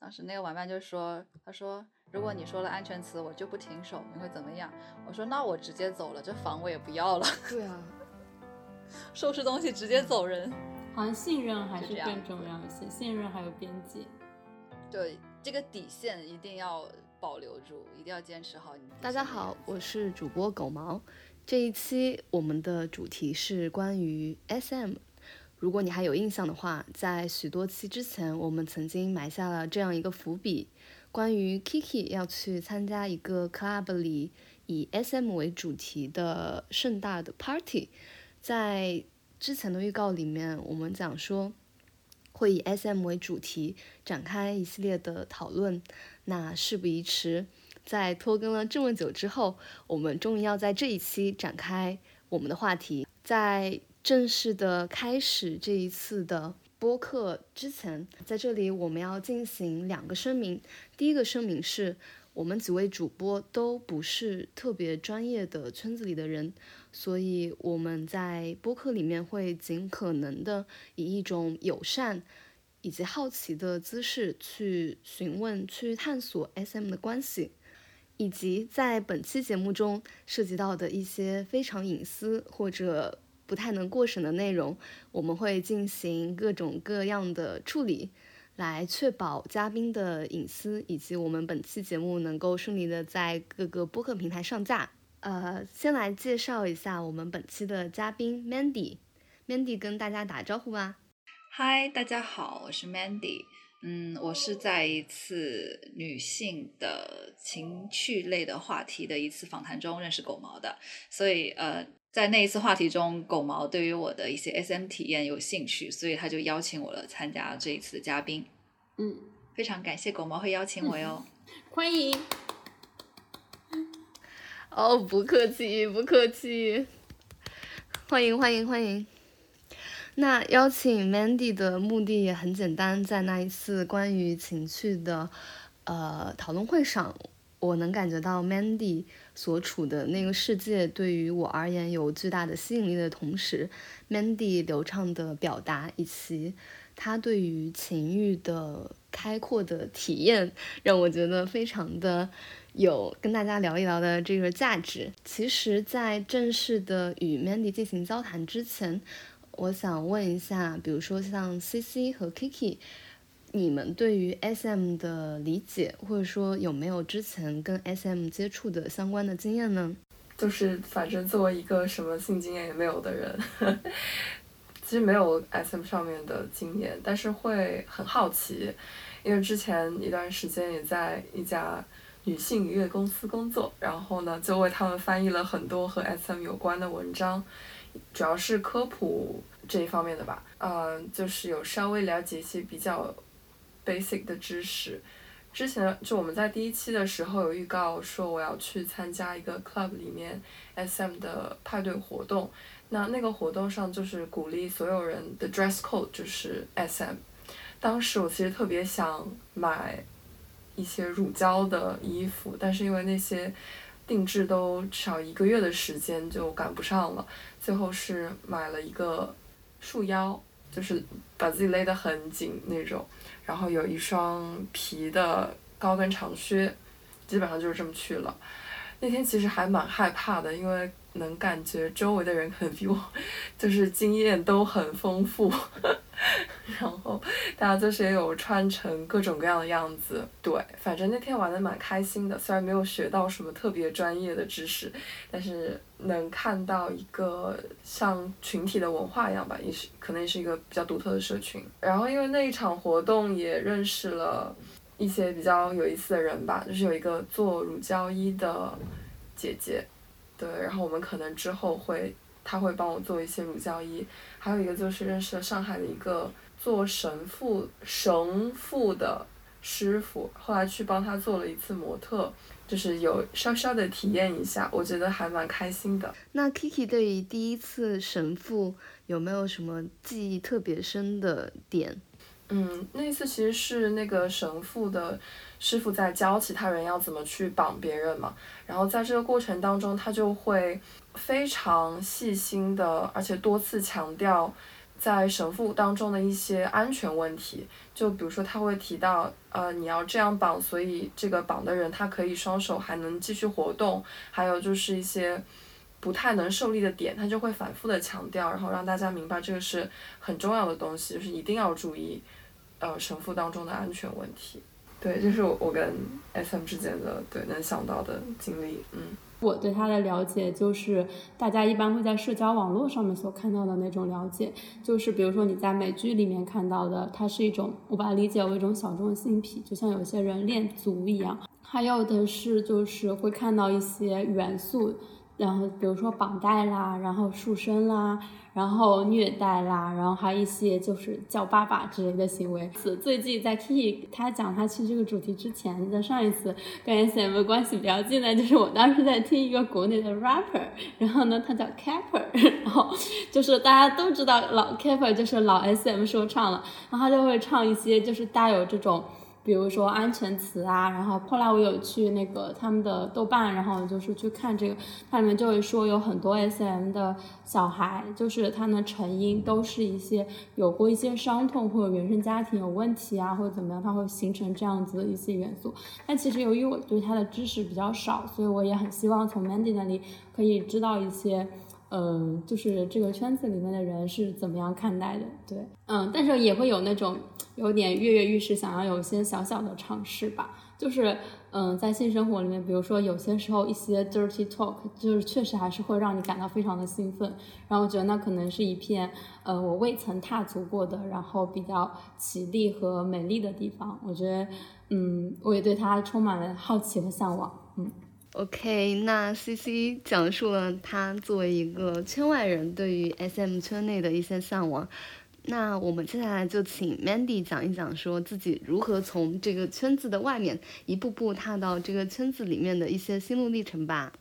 当时那个玩伴就说：“他说如果你说了安全词，我就不停手，你会怎么样？”我说：“那我直接走了，这房我也不要了。对啊，收拾东西直接走人。好像信任还是更重要一些，信任还有边界。对，这个底线一定要保留住，一定要坚持好你。大家好，我是主播狗毛。这一期我们的主题是关于 SM。如果你还有印象的话，在许多期之前，我们曾经埋下了这样一个伏笔，关于 Kiki 要去参加一个 club 里以 SM 为主题的盛大的 party。在之前的预告里面，我们讲说会以 SM 为主题展开一系列的讨论。那事不宜迟，在拖更了这么久之后，我们终于要在这一期展开我们的话题。在正式的开始这一次的播客之前，在这里我们要进行两个声明。第一个声明是我们几位主播都不是特别专业的圈子里的人，所以我们在播客里面会尽可能的以一种友善以及好奇的姿势去询问、去探索 SM 的关系。以及在本期节目中涉及到的一些非常隐私或者不太能过审的内容，我们会进行各种各样的处理，来确保嘉宾的隐私，以及我们本期节目能够顺利的在各个播客平台上架。呃，先来介绍一下我们本期的嘉宾 Mandy，Mandy 跟大家打招呼吧。嗨，大家好，我是 Mandy。嗯，我是在一次女性的情趣类的话题的一次访谈中认识狗毛的，所以呃，在那一次话题中，狗毛对于我的一些 SM 体验有兴趣，所以他就邀请我了参加这一次的嘉宾。嗯，非常感谢狗毛会邀请我哟。欢迎。哦，不客气，不客气，欢迎欢迎欢迎。那邀请 Mandy 的目的也很简单，在那一次关于情趣的呃讨论会上，我能感觉到 Mandy 所处的那个世界对于我而言有巨大的吸引力的同时，Mandy 流畅的表达以及他对于情欲的开阔的体验，让我觉得非常的。有跟大家聊一聊的这个价值。其实，在正式的与 Mandy 进行交谈之前，我想问一下，比如说像 CC 和 Kiki，你们对于 SM 的理解，或者说有没有之前跟 SM 接触的相关的经验呢？就是反正作为一个什么性经验也没有的人，其实没有 SM 上面的经验，但是会很好奇，因为之前一段时间也在一家。女性音乐公司工作，然后呢，就为他们翻译了很多和 SM 有关的文章，主要是科普这一方面的吧。嗯，就是有稍微了解一些比较 basic 的知识。之前就我们在第一期的时候有预告说我要去参加一个 club 里面 SM 的派对活动，那那个活动上就是鼓励所有人的 dress code 就是 SM。当时我其实特别想买。一些乳胶的衣服，但是因为那些定制都至少一个月的时间就赶不上了，最后是买了一个束腰，就是把自己勒得很紧那种，然后有一双皮的高跟长靴，基本上就是这么去了。那天其实还蛮害怕的，因为。能感觉周围的人可能比我，就是经验都很丰富，然后大家就是也有穿成各种各样的样子，对，反正那天玩的蛮开心的，虽然没有学到什么特别专业的知识，但是能看到一个像群体的文化一样吧，也是可能也是一个比较独特的社群。然后因为那一场活动也认识了一些比较有意思的人吧，就是有一个做乳胶衣的姐姐。对，然后我们可能之后会，他会帮我做一些乳胶衣，还有一个就是认识了上海的一个做神父神父的师傅，后来去帮他做了一次模特，就是有稍稍的体验一下，我觉得还蛮开心的。那 Kiki 对于第一次神父有没有什么记忆特别深的点？嗯，那一次其实是那个神父的。师傅在教其他人要怎么去绑别人嘛，然后在这个过程当中，他就会非常细心的，而且多次强调在神父当中的一些安全问题，就比如说他会提到，呃，你要这样绑，所以这个绑的人他可以双手还能继续活动，还有就是一些不太能受力的点，他就会反复的强调，然后让大家明白这个是很重要的东西，就是一定要注意，呃，神父当中的安全问题。对，这是我跟 SM 之间的对能想到的经历，嗯。我对他的了解就是大家一般会在社交网络上面所看到的那种了解，就是比如说你在美剧里面看到的，它是一种我把它理解为一种小众性癖，就像有些人练足一样。还有的是就是会看到一些元素。然后比如说绑带啦，然后束身啦，然后虐待啦，然后还有一些就是叫爸爸之类的行为。最近在 Kiki 他讲他去这个主题之前，在上一次跟 SM 关系比较近的，就是我当时在听一个国内的 rapper，然后呢他叫 Capper，然后就是大家都知道老 Capper 就是老 SM 说唱了，然后他就会唱一些就是带有这种。比如说安全词啊，然后后来我有去那个他们的豆瓣，然后就是去看这个，它里面就会说有很多 SM 的小孩，就是他的成因都是一些有过一些伤痛或者原生家庭有问题啊，或者怎么样，它会形成这样子的一些元素。但其实由于我对他的知识比较少，所以我也很希望从 Mandy 那里可以知道一些。嗯，就是这个圈子里面的人是怎么样看待的？对，嗯，但是也会有那种有点跃跃欲试，想要有一些小小的尝试吧。就是，嗯，在性生活里面，比如说有些时候一些 dirty talk，就是确实还是会让你感到非常的兴奋。然后我觉得那可能是一片，呃，我未曾踏足过的，然后比较绮丽和美丽的地方。我觉得，嗯，我也对它充满了好奇和向往。嗯。OK，那 CC 讲述了他作为一个圈外人对于 SM 圈内的一些向往。那我们接下来就请 Mandy 讲一讲，说自己如何从这个圈子的外面一步步踏到这个圈子里面的一些心路历程吧。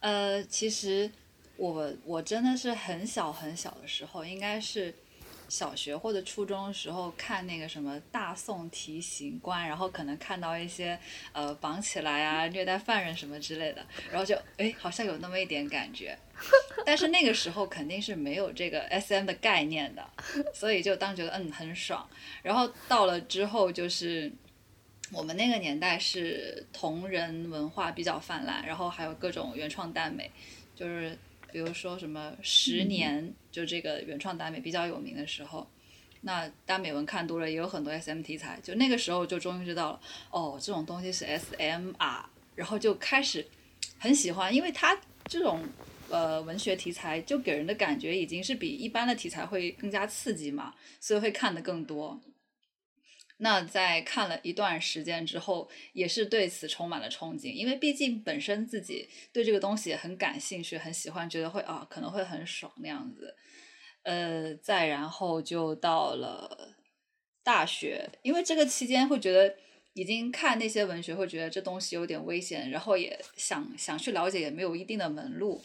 呃，其实我我真的是很小很小的时候，应该是。小学或者初中时候看那个什么大宋提刑官，然后可能看到一些呃绑起来啊虐待犯人什么之类的，然后就哎好像有那么一点感觉，但是那个时候肯定是没有这个 S M 的概念的，所以就当觉得嗯很爽。然后到了之后就是我们那个年代是同人文化比较泛滥，然后还有各种原创耽美，就是。比如说什么十年，就这个原创耽美比较有名的时候，那耽美文看多了，也有很多 SM 题材。就那个时候就终于知道了，哦，这种东西是 SM 啊，然后就开始很喜欢，因为它这种呃文学题材就给人的感觉已经是比一般的题材会更加刺激嘛，所以会看的更多。那在看了一段时间之后，也是对此充满了憧憬，因为毕竟本身自己对这个东西很感兴趣，很喜欢，觉得会啊可能会很爽那样子。呃，再然后就到了大学，因为这个期间会觉得已经看那些文学，会觉得这东西有点危险，然后也想想去了解，也没有一定的门路，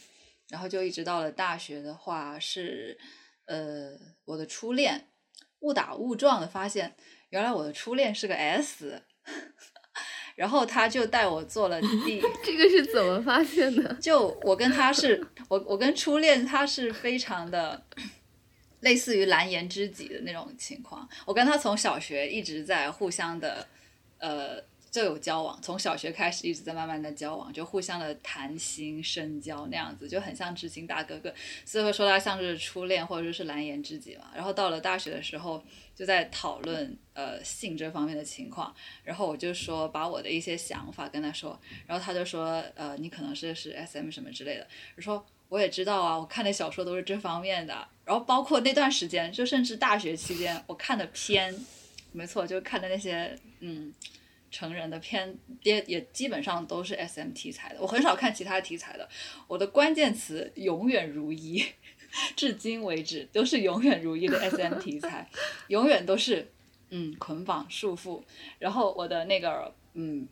然后就一直到了大学的话，是呃我的初恋，误打误撞的发现。原来我的初恋是个 S，然后他就带我做了 D，这个是怎么发现的？就我跟他是，我我跟初恋他是非常的类似于蓝颜知己的那种情况。我跟他从小学一直在互相的呃就有交往，从小学开始一直在慢慢的交往，就互相的谈心深交那样子，就很像知心大哥哥，所以会说他像是初恋或者说是蓝颜知己嘛。然后到了大学的时候。就在讨论呃性这方面的情况，然后我就说把我的一些想法跟他说，然后他就说呃你可能是是 S M 什么之类的，我说我也知道啊，我看的小说都是这方面的，然后包括那段时间，就甚至大学期间我看的片，没错，就看的那些嗯成人的片也也基本上都是 S M 题材的，我很少看其他题材的，我的关键词永远如一。至今为止都是永远如一的 SM 题材，永远都是嗯捆绑束缚。然后我的那个嗯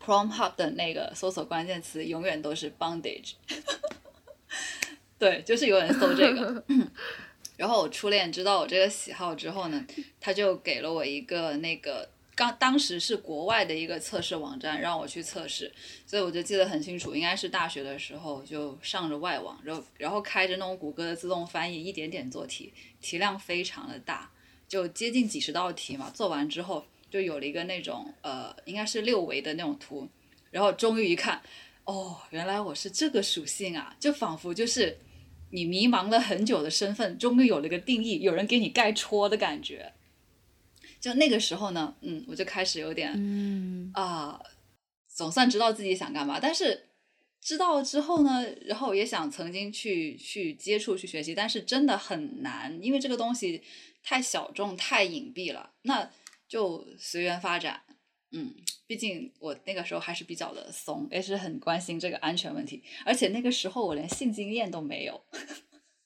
Chrome Hub 的那个搜索关键词永远都是 bondage，对，就是有人搜这个。然后我初恋知道我这个喜好之后呢，他就给了我一个那个刚当时是国外的一个测试网站让我去测试，所以我就记得很清楚，应该是大学的时候就上着外网，然后然后开着那种谷歌的自动翻译，一点点做题，题量非常的大，就接近几十道题嘛。做完之后就有了一个那种呃，应该是六维的那种图，然后终于一看，哦，原来我是这个属性啊，就仿佛就是你迷茫了很久的身份，终于有了个定义，有人给你盖戳的感觉。就那个时候呢，嗯，我就开始有点，嗯啊、总算知道自己想干嘛。但是知道之后呢，然后也想曾经去去接触、去学习，但是真的很难，因为这个东西太小众、太隐蔽了。那就随缘发展，嗯，毕竟我那个时候还是比较的怂，也是很关心这个安全问题。而且那个时候我连性经验都没有，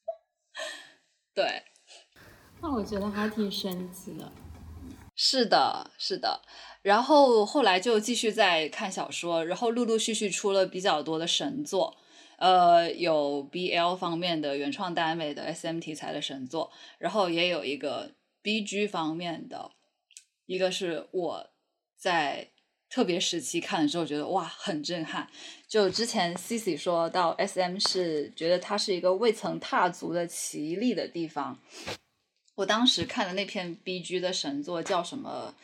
对。那我觉得还挺神奇的。是的，是的。然后后来就继续在看小说，然后陆陆续续出了比较多的神作，呃，有 BL 方面的原创耽美的 SM 题材的神作，然后也有一个 BG 方面的，一个是我在特别时期看的时候觉得哇很震撼。就之前 Cici 说到 SM 是觉得它是一个未曾踏足的奇丽的地方，我当时看的那篇 B G 的神作叫什么？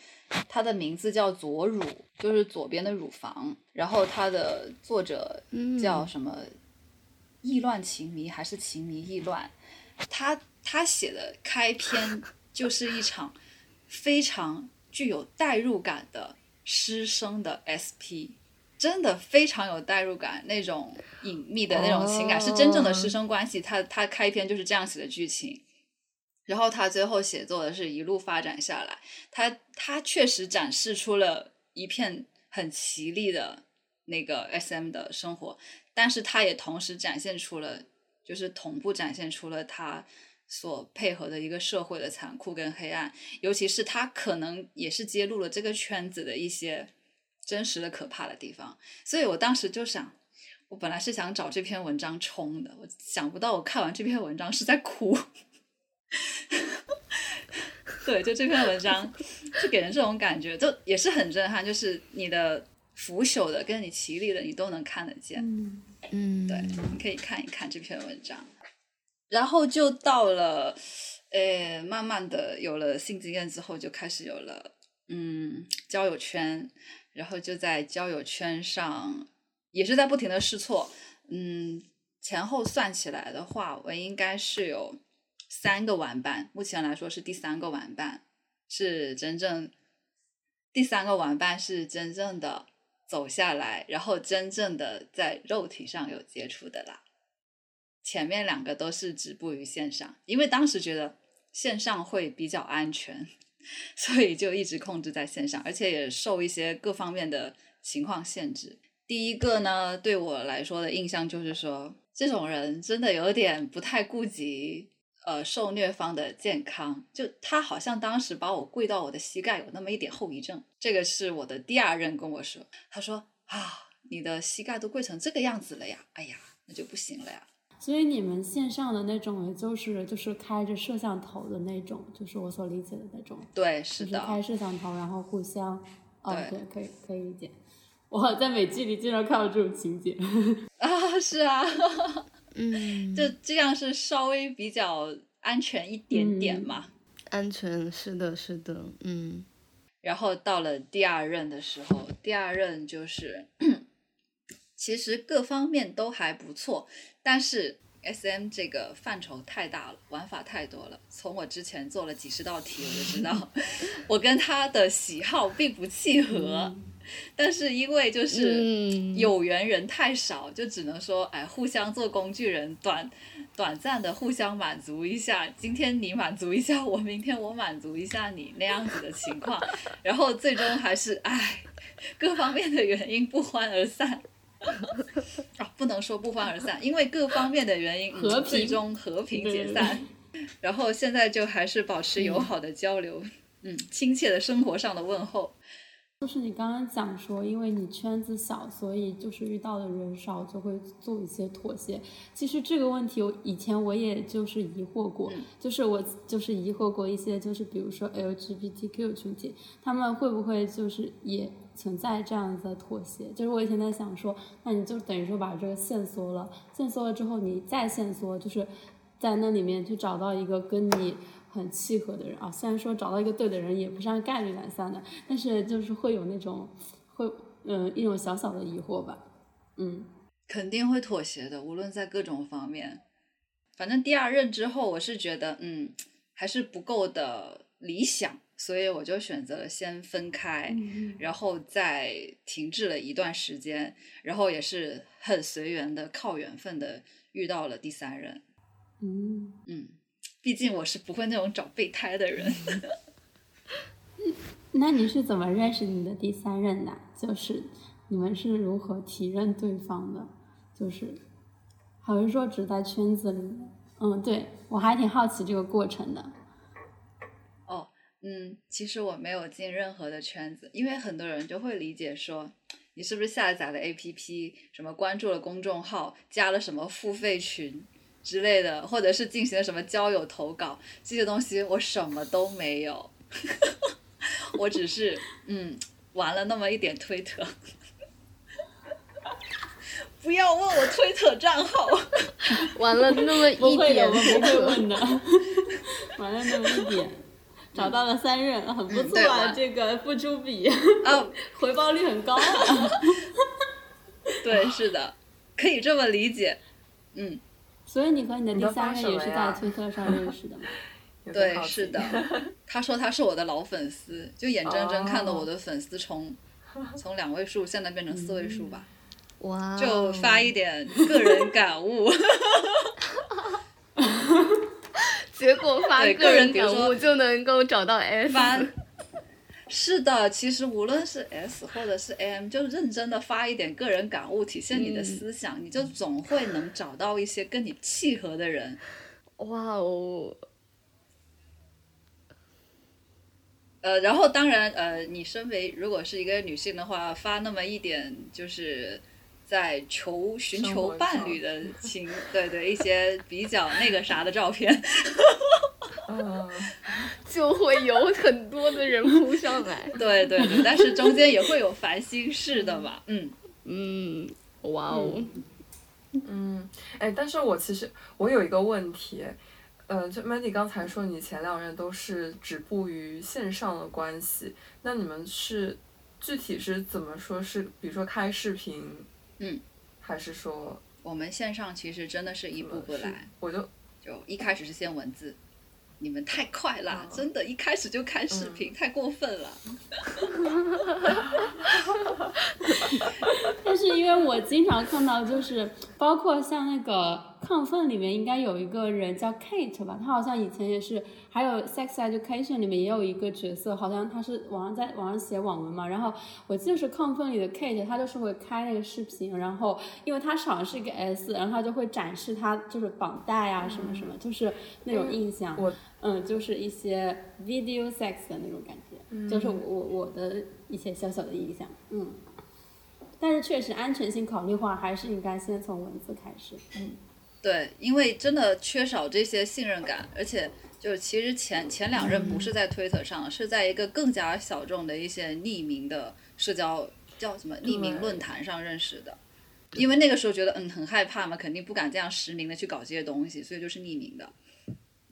它的名字叫左乳，就是左边的乳房。然后它的作者叫什么？意乱情迷还是情迷意乱？他他写的开篇 就是一场非常具有代入感的师生的 SP，真的非常有代入感，那种隐秘的那种情感、是真正的师生关系。他他开篇就是这样写的剧情。然后他最后写作的是一路发展下来，他他确实展示出了一片很绮丽的那个 SM 的生活，但是他也同时展现出了，就是同步展现出了他所配合的一个社会的残酷跟黑暗，尤其是他可能也是揭露了这个圈子的一些真实的可怕的地方，所以我当时就想，我本来是想找这篇文章冲的，我想不到我看完这篇文章是在哭。对，就这篇文章，就给人这种感觉，就也是很震撼。就是你的腐朽的跟你绮丽的，你都能看得见。嗯，嗯，对，你可以看一看这篇文章。然后就到了，呃，慢慢的有了性经验之后，就开始有了嗯交友圈，然后就在交友圈上也是在不停的试错。嗯，前后算起来的话，我应该是有。三个玩伴，目前来说是第三个玩伴，是真正第三个玩伴是真正的走下来，然后真正的在肉体上有接触的啦。前面两个都是止步于线上，因为当时觉得线上会比较安全，所以就一直控制在线上，而且也受一些各方面的情况限制。第一个呢，对我来说的印象就是说，这种人真的有点不太顾及。呃，受虐方的健康，就他好像当时把我跪到我的膝盖有那么一点后遗症。这个是我的第二任跟我说，他说啊，你的膝盖都跪成这个样子了呀，哎呀，那就不行了呀。所以你们线上的那种，也就是就是开着摄像头的那种，就是我所理解的那种。对，是的。就是开摄像头，然后互相，哦，对对，可以可以理解。我在美剧里经常看到这种情节。啊，是啊。嗯，就这样是稍微比较安全一点点嘛。安全是的，是的，嗯。然后到了第二任的时候，第二任就是，其实各方面都还不错，但是 S M 这个范畴太大了，玩法太多了。从我之前做了几十道题，我就知道 我跟他的喜好并不契合。但是因为就是嗯有缘人太少，就只能说哎，互相做工具人，短短暂的互相满足一下。今天你满足一下我，明天我满足一下你那样子的情况，然后最终还是哎，各方面的原因不欢而散。啊，不能说不欢而散，因为各方面的原因，和平最终和平解对散。然后现在就还是保持友好的交流，嗯，亲切的生活上的问候。就是你刚刚讲说，因为你圈子小，所以就是遇到的人少，就会做一些妥协。其实这个问题，我以前我也就是疑惑过，就是我就是疑惑过一些，就是比如说 LGBTQ 群体，他们会不会就是也存在这样子的妥协？就是我以前在想说，那你就等于说把这个线缩了，线缩了之后你再线缩，就是在那里面去找到一个跟你。很契合的人啊，虽然说找到一个对的人也不是按概率来算的，但是就是会有那种，会嗯一种小小的疑惑吧，嗯，肯定会妥协的，无论在各种方面。反正第二任之后，我是觉得嗯还是不够的理想，所以我就选择了先分开，然后再停滞了一段时间，然后也是很随缘的，靠缘分的遇到了第三任，嗯嗯。毕竟我是不会那种找备胎的人。那你是怎么认识你的第三任的？就是你们是如何提认对方的？就是好像说只在圈子里？嗯，对我还挺好奇这个过程的。哦，嗯，其实我没有进任何的圈子，因为很多人就会理解说，你是不是下载了 APP，什么关注了公众号，加了什么付费群？之类的，或者是进行了什么交友投稿这些东西，我什么都没有，我只是嗯玩了那么一点推特，不要问我推特账号，玩了那么一点，我不会问的，玩了那么一点，找到了三任，很不错啊，这个付出比啊回报率很高啊，对，是的，可以这么理解，嗯。所以你和你的第三任也是在推特上认识的吗？对，是的。他说他是我的老粉丝，就眼睁睁看到我的粉丝从从两位数现在变成四位数吧。哇！就发一点个人感悟。结果发个人感悟就能够找到 S。是的，其实无论是 S 或者是 M，就认真的发一点个人感悟，体现你的思想，你就总会能找到一些跟你契合的人。哇哦！呃，然后当然，呃，你身为如果是一个女性的话，发那么一点就是在求寻求伴侣 的情，对对，一些比较那个啥的照片。嗯，就会有很多的人扑上来。对对对，但是中间也会有烦心事的嘛。嗯嗯，哇哦。嗯，哎，但是我其实我有一个问题，呃，就 Mandy 刚才说你前两任都是止步于线上的关系，那你们是具体是怎么说？是比如说开视频，嗯，还是说我们线上其实真的是一步步来？我就就一开始是先文字。你们太快了，真的，一开始就看视频，太过分了。但是因为我经常看到，就是包括像那个。亢奋里面应该有一个人叫 Kate 吧，他好像以前也是，还有 Sex Education 里面也有一个角色，好像他是网上在网上写网文嘛。然后我记得是亢奋里的 Kate，他就是会开那个视频，然后因为他少是一个 S，然后他就会展示他就是绑带啊什么什么，就是那种印象。嗯，就是一些 video sex 的那种感觉，就是我我的一些小小的印象。嗯，但是确实安全性考虑话，还是应该先从文字开始。嗯。对，因为真的缺少这些信任感，而且就其实前前两任不是在推特上，是在一个更加小众的一些匿名的社交叫什么匿名论坛上认识的。因为那个时候觉得嗯很害怕嘛，肯定不敢这样实名的去搞这些东西，所以就是匿名的。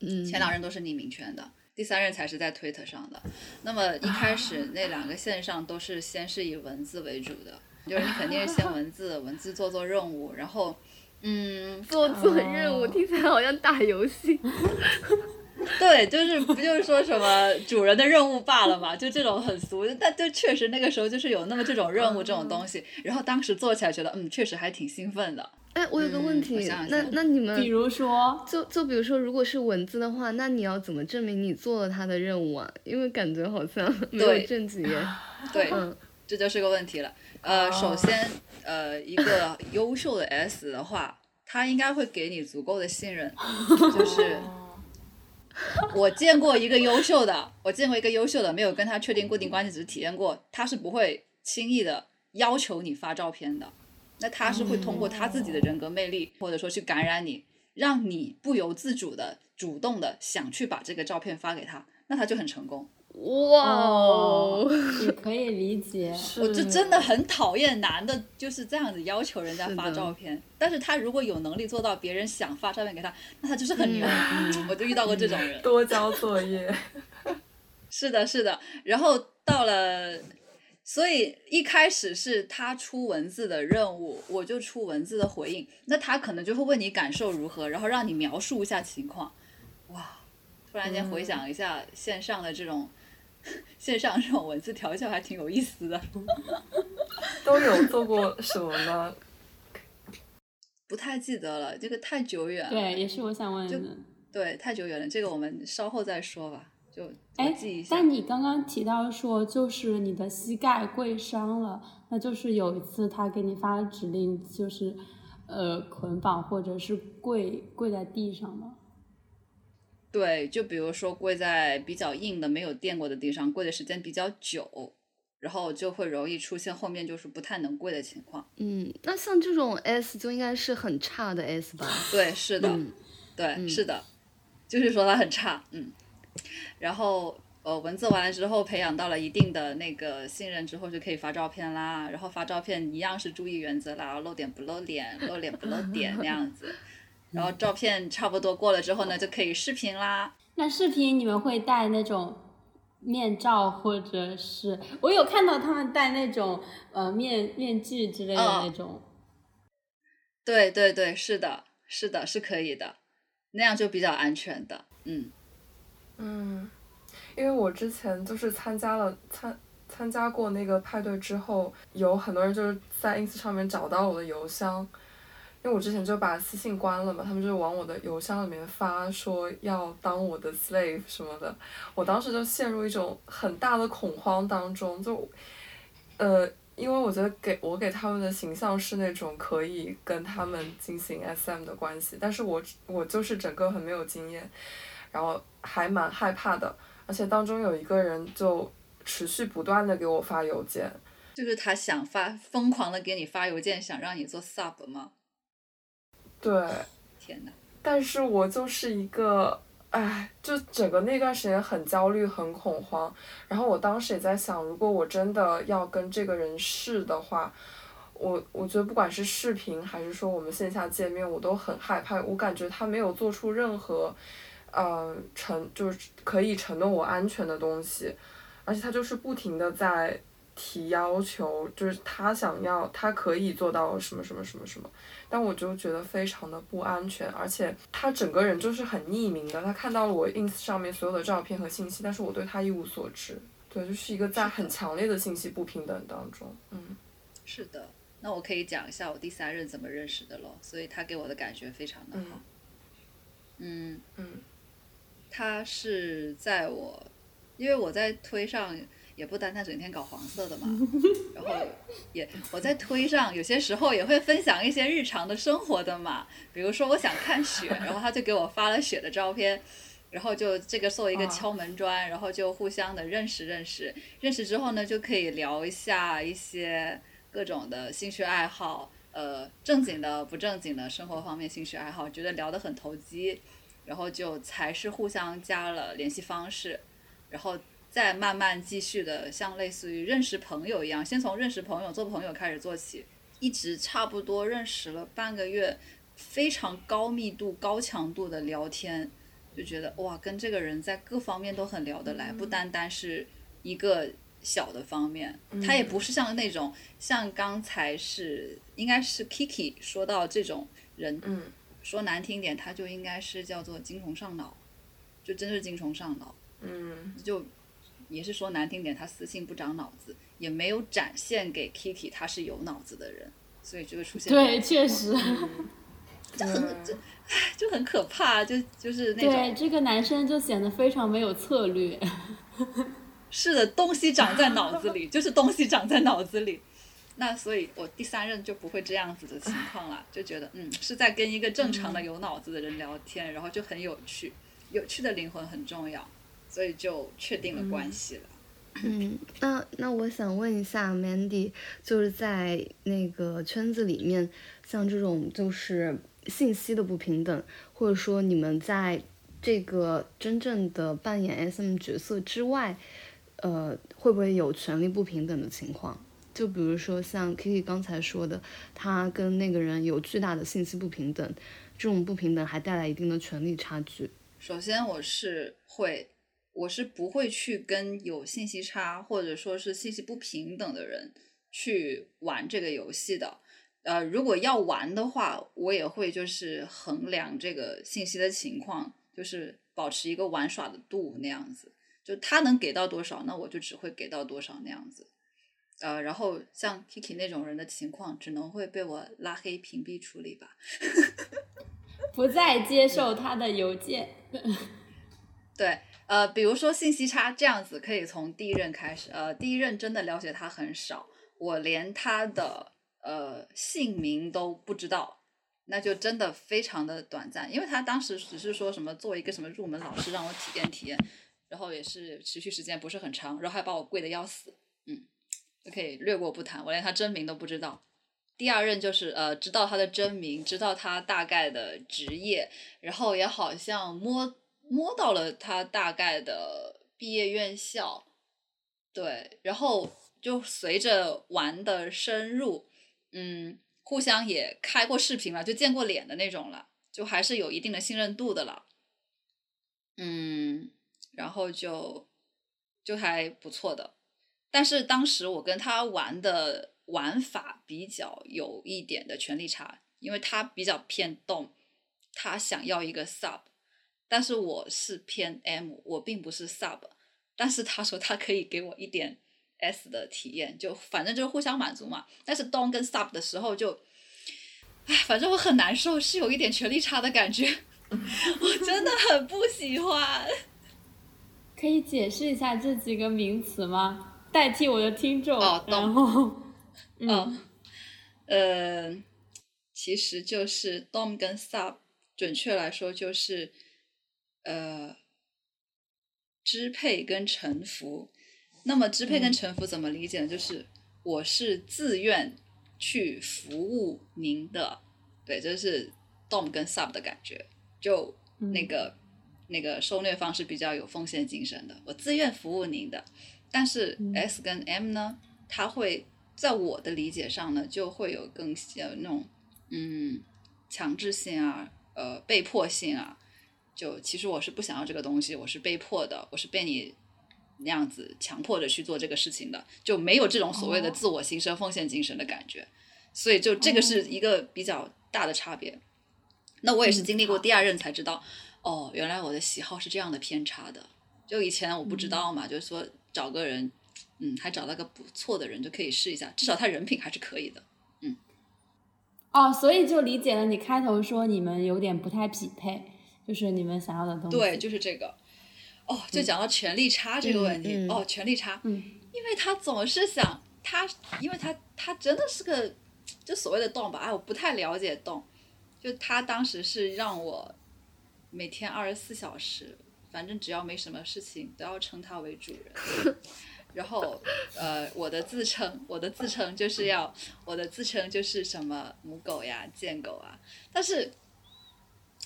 嗯，前两任都是匿名圈的，第三任才是在推特上的。那么一开始那两个线上都是先是以文字为主的，就是你肯定是先文字，文字做做任务，然后。嗯，做做任务听起来好像打游戏。对，就是不就是说什么主人的任务罢了嘛，就这种很俗，但就确实那个时候就是有那么这种任务这种东西，然后当时做起来觉得嗯，确实还挺兴奋的。哎，我有个问题，那那你们比如说，就就比如说，如果是文字的话，那你要怎么证明你做了他的任务啊？因为感觉好像没有证据。对，嗯，这就是个问题了。呃，首先。呃，一个 优秀的 S 的话，他应该会给你足够的信任，就是我见过一个优秀的，我见过一个优秀的，没有跟他确定固定关系，只是体验过，他是不会轻易的要求你发照片的。那他是会通过他自己的人格魅力，或者说去感染你，让你不由自主的、主动的想去把这个照片发给他，那他就很成功。哇哦，也可以理解。我就真的很讨厌男的就是这样子要求人家发照片，但是他如果有能力做到别人想发照片给他，那他就是很牛。我就遇到过这种人。多交作业。是的，是的。然后到了，所以一开始是他出文字的任务，我就出文字的回应。那他可能就会问你感受如何，然后让你描述一下情况。哇，突然间回想一下线上的这种、线上这种文字调教，还挺有意思的。都有做过什么呢？不太记得了，这个太久远了。对，也是我想问的。对，太久远了，这个我们稍后再说吧。就我哎记一，下。但你刚刚提到说，就是你的膝盖跪伤了，那就是有一次他给你发指令，就是呃捆绑或者是跪跪在地上吗？对，就比如说跪在比较硬的、没有垫过的地上，跪的时间比较久，然后就会容易出现后面就是不太能跪的情况。嗯，那像这种 S 就应该是很差的 S 吧？对，是的，嗯对，是的，就是说它很差，嗯。然后呃，文字完了之后，培养到了一定的那个信任之后，就可以发照片啦。然后发照片一样是注意原则啦，露点不露脸，露脸不露点那样子。然后照片差不多过了之后呢，就可以视频啦。那视频你们会戴那种面罩，或者是我有看到他们戴那种呃面面具之类的哦那种。对对对，是的，是的，是可以的，那样就比较安全的。嗯，嗯，因为我之前就是参加了参参加过那个派对之后，有很多人就是在 ins 上面找到我的邮箱，因为我之前就把私信关了嘛，他们就往我的邮箱里面发说要当我的 slave 什么的，我当时就陷入一种很大的恐慌当中，就呃。因为我觉得给我给他们的形象是那种可以跟他们进行 SM 的关系，但是我我就是整个很没有经验，然后还蛮害怕的，而且当中有一个人就持续不断的给我发邮件，就是他想发疯狂的给你发邮件，想让你做 sub 吗？对，天哪！但是我就是一个，哎，就整个那段时间很焦虑、很恐慌。然后我当时也在想，如果我真的要跟这个人试的话，我我觉得不管是视频还是说我们线下见面，我都很害怕。我感觉他没有做出任何，呃，承就是可以承诺我安全的东西，而且他就是不停的在提要求，就是他想要，他可以做到什么什么什么什么。但我就觉得非常的不安全，而且他整个人就是很匿名的，他看到了我 ins 上面所有的照片和信息，但是我对他一无所知。对，就是一个在很强烈的信息不平等当中，嗯是的，那我可以讲一下我第三任怎么认识的咯，所以他给我的感觉非常的好。嗯嗯他是在我，因为我在推上也不单单整天搞黄色的嘛，然后也我在推上有些时候也会分享一些日常的生活的嘛，比如说我想看雪，然后他就给我发了雪的照片。然后就这个作为一个敲门砖，然后就互相的认识认识，认识之后呢，就可以聊一下一些各种的兴趣爱好，呃，正经的、不正经的生活方面兴趣爱好，觉得聊得很投机，然后就才是互相加了联系方式，然后再慢慢继续的像类似于认识朋友一样，先从认识朋友、做朋友开始做起，一直差不多认识了半个月，非常高密度、高强度的聊天。就觉得哇，跟这个人在各方面都很聊得来，不单单是一个小的方面，他也不是像那种像刚才是应该是 Kiki 说到这种人，嗯。说难听点，他就应该是叫做精虫上脑，就真是精虫上脑，嗯。就也是说难听点，他私信不长脑子，也没有展现给 Kiki 他是有脑子的人，所以就会出现对，确实，这很这就很可怕，就就是那对种这个男生就显得非常没有策略。是的，东西长在脑子里，就是东西长在脑子里。那所以，我第三任就不会这样子的情况了，就觉得嗯是在跟一个正常的有脑子的人聊天，然后就很有趣。有趣的灵魂很重要，所以就确定了关系了。嗯，那那我想问一下 Mandy，就是在那个圈子里面，像这种就是信息的不平等，或者说你们在这个真正的扮演 SM 角色之外，呃，会不会有权利不平等的情况？就比如说像 Kiki 刚才说的，他跟那个人有巨大的信息不平等，这种不平等还带来一定的权利差距。首先，我是会。我是不会去跟有信息差或者说是信息不平等的人去玩这个游戏的。呃，如果要玩的话，我也会就是衡量这个信息的情况，就是保持一个玩耍的度那样子。就他能给到多少，那我就只会给到多少那样子。呃，然后像 Kiki 那种人的情况，只能会被我拉黑屏蔽处理吧。不再接受他的邮件。对。呃，比如说信息差这样子，可以从第一任开始。呃，第一任真的了解他很少，我连他的呃姓名都不知道，那就真的非常的短暂。因为他当时只是说什么作为一个什么入门老师让我体验体验，然后也是持续时间不是很长，然后还把我跪的要死，嗯，就可以略过不谈。我连他真名都不知道。第二任就是呃知道他的真名，知道他大概的职业，然后也好像摸。摸到了他大概的毕业院校，对，然后就随着玩的深入，嗯，互相也开过视频了，就见过脸的那种了，就还是有一定的信任度的了，嗯，然后就就还不错的，但是当时我跟他玩的玩法比较有一点的权力差，因为他比较偏动，他想要一个 sub。但是我是偏 M，我并不是 Sub，但是他说他可以给我一点 S 的体验，就反正就是互相满足嘛。但是 Don 跟 Sub 的时候就，唉，反正我很难受，是有一点权力差的感觉，我真的很不喜欢。可以解释一下这几个名词吗？代替我的听众。哦，然后，嗯，呃，其实就是 Dom 跟 Sub，准确来说就是。呃，支配跟臣服，那么支配跟臣服怎么理解呢？就是我是自愿去服务您的，对，这是 dom 跟 sub 的感觉，就那个那个受虐方是比较有奉献精神的，我自愿服务您的。但是 s 跟 m 呢，它会在我的理解上呢，就会有更有那种嗯强制性啊，呃被迫性啊。就其实我是不想要这个东西，我是被迫的，我是被你那样子强迫着去做这个事情的，就没有这种所谓的自我牺牲、奉献精神的感觉，所以就这个是一个比较大的差别。那我也是经历过第二任才知道，哦，原来我的喜好是这样的偏差的。就以前我不知道嘛，就是说找个人，嗯，还找到个不错的人就可以试一下，至少他人品还是可以的，嗯。哦，所以就理解了你开头说你们有点不太匹配。就是你们想要的东西。对，就是这个。哦，就讲到权力差这个问题。哦，权力差。嗯。因为他总是想他，因为他他真的是个就所谓的动吧。哎，我不太了解动。就他当时是让我每天二十四小时，反正只要没什么事情，都要称他为主人。然后，呃，我的自称，我的自称就是要，我的自称就是什么母狗呀、贱狗啊。但是，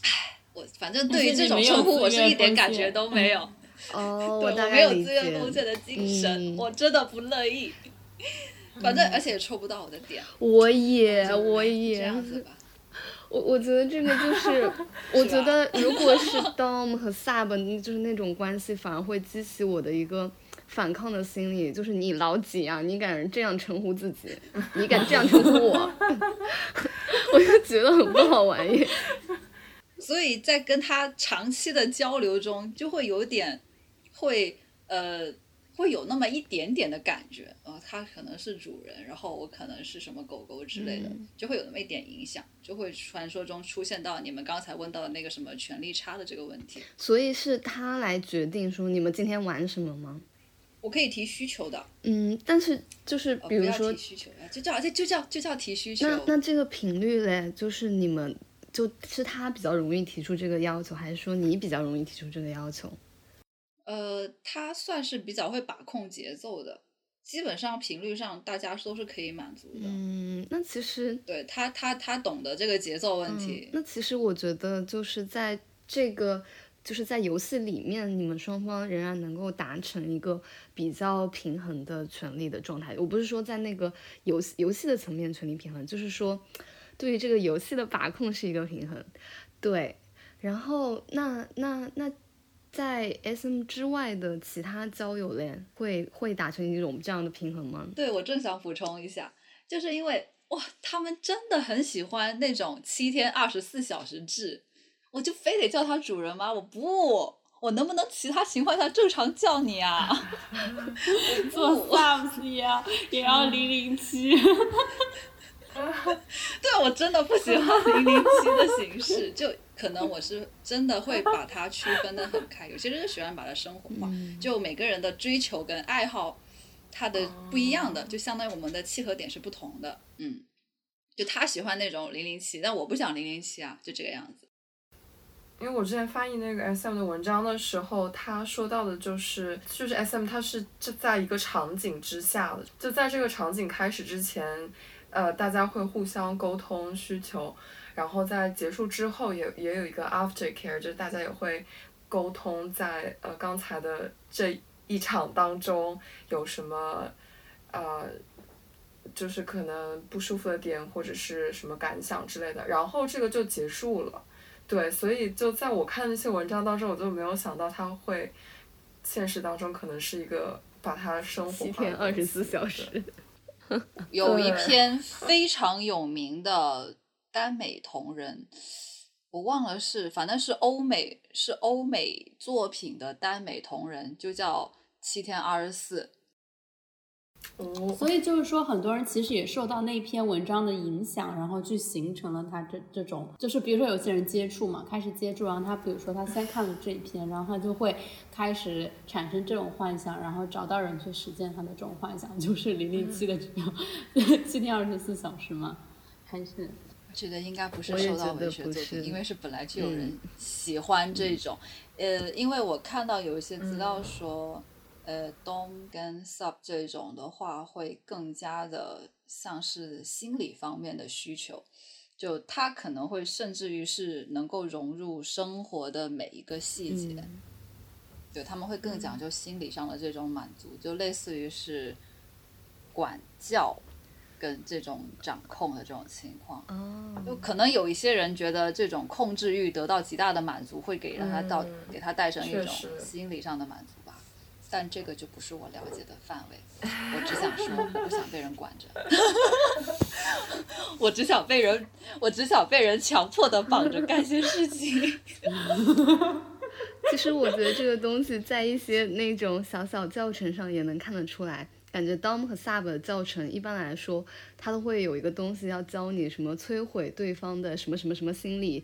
唉。我反正对于这种称呼，我是一点感觉都没有。哦，我没有自愿奉献的精神，我真的不乐意。反正而且也抽不到我的点。我也，我也。这样子吧。我我觉得这个就 是，我觉得如果是 Dom 和 Sub，就是那种关系，反而会激起我的一个反抗的心理，就是你老几啊？你敢这样称呼自己？你敢这样称呼我？我就觉得很不好玩耶。所以在跟他长期的交流中，就会有点，会呃，会有那么一点点的感觉，呃，他可能是主人，然后我可能是什么狗狗之类的，就会有那么一点影响，就会传说中出现到你们刚才问到的那个什么权力差的这个问题。所以是他来决定说你们今天玩什么吗？我可以提需求的。嗯，但是就是比如说提需求，就叫就就叫就叫提需求。那那这个频率嘞，就是你们。就是他比较容易提出这个要求，还是说你比较容易提出这个要求？呃，他算是比较会把控节奏的，基本上频率上大家都是可以满足的。嗯，那其实对他，他他懂得这个节奏问题。那其实我觉得就是在这个。就是在游戏里面，你们双方仍然能够达成一个比较平衡的权利的状态。我不是说在那个游戏游戏的层面权利平衡，就是说对于这个游戏的把控是一个平衡。对，然后那那那在 SM 之外的其他交友链会会达成一种这样的平衡吗？对，我正想补充一下，就是因为哇，他们真的很喜欢那种七天二十四小时制。我就非得叫他主人吗？我不，我能不能其他情况下正常叫你啊？做 subs 呀，也要零零七。对，我真的不喜欢零零七的形式，就可能我是真的会把它区分的很开。有些人喜欢把它生活化，就每个人的追求跟爱好，它的不一样的，就相当于我们的契合点是不同的。嗯，就他喜欢那种零零七，但我不想零零七啊，就这个样子。因为我之前翻译那个 S M 的文章的时候，他说到的就是，就是 S M 它是就在一个场景之下的，就在这个场景开始之前，呃，大家会互相沟通需求，然后在结束之后也也有一个 after care，就是大家也会沟通在呃刚才的这一场当中有什么呃，就是可能不舒服的点或者是什么感想之类的，然后这个就结束了。对，所以就在我看那些文章当中，我就没有想到他会现实当中可能是一个把他生活七天二十四小时。有一篇非常有名的耽美同人，我忘了是，反正是欧美是欧美作品的耽美同人，就叫七天二十四。所以就是说，很多人其实也受到那篇文章的影响，然后去形成了他这这种，就是比如说有些人接触嘛，开始接触，然后他比如说他先看了这一篇，然后他就会开始产生这种幻想，然后找到人去实践他的这种幻想，就是零零七的这样七天二十四小时吗？还是？我觉得应该不是受到文学作品，因为是本来就有人喜欢这种，呃，因为我看到有一些资料说。呃，dom 跟 sub 这种的话，会更加的像是心理方面的需求，就他可能会甚至于是能够融入生活的每一个细节，对他们会更讲究心理上的这种满足，就类似于是管教跟这种掌控的这种情况。哦，就可能有一些人觉得这种控制欲得到极大的满足，会给让他到给他带上一种心理上的满足。但这个就不是我了解的范围，我只想说，我不想被人管着，我只想被人，我只想被人强迫的绑着干些事情。其实我觉得这个东西在一些那种小小教程上也能看得出来，感觉 Dom 和 Sub 的教程一般来说，它都会有一个东西要教你什么摧毁对方的什么什么什么心理。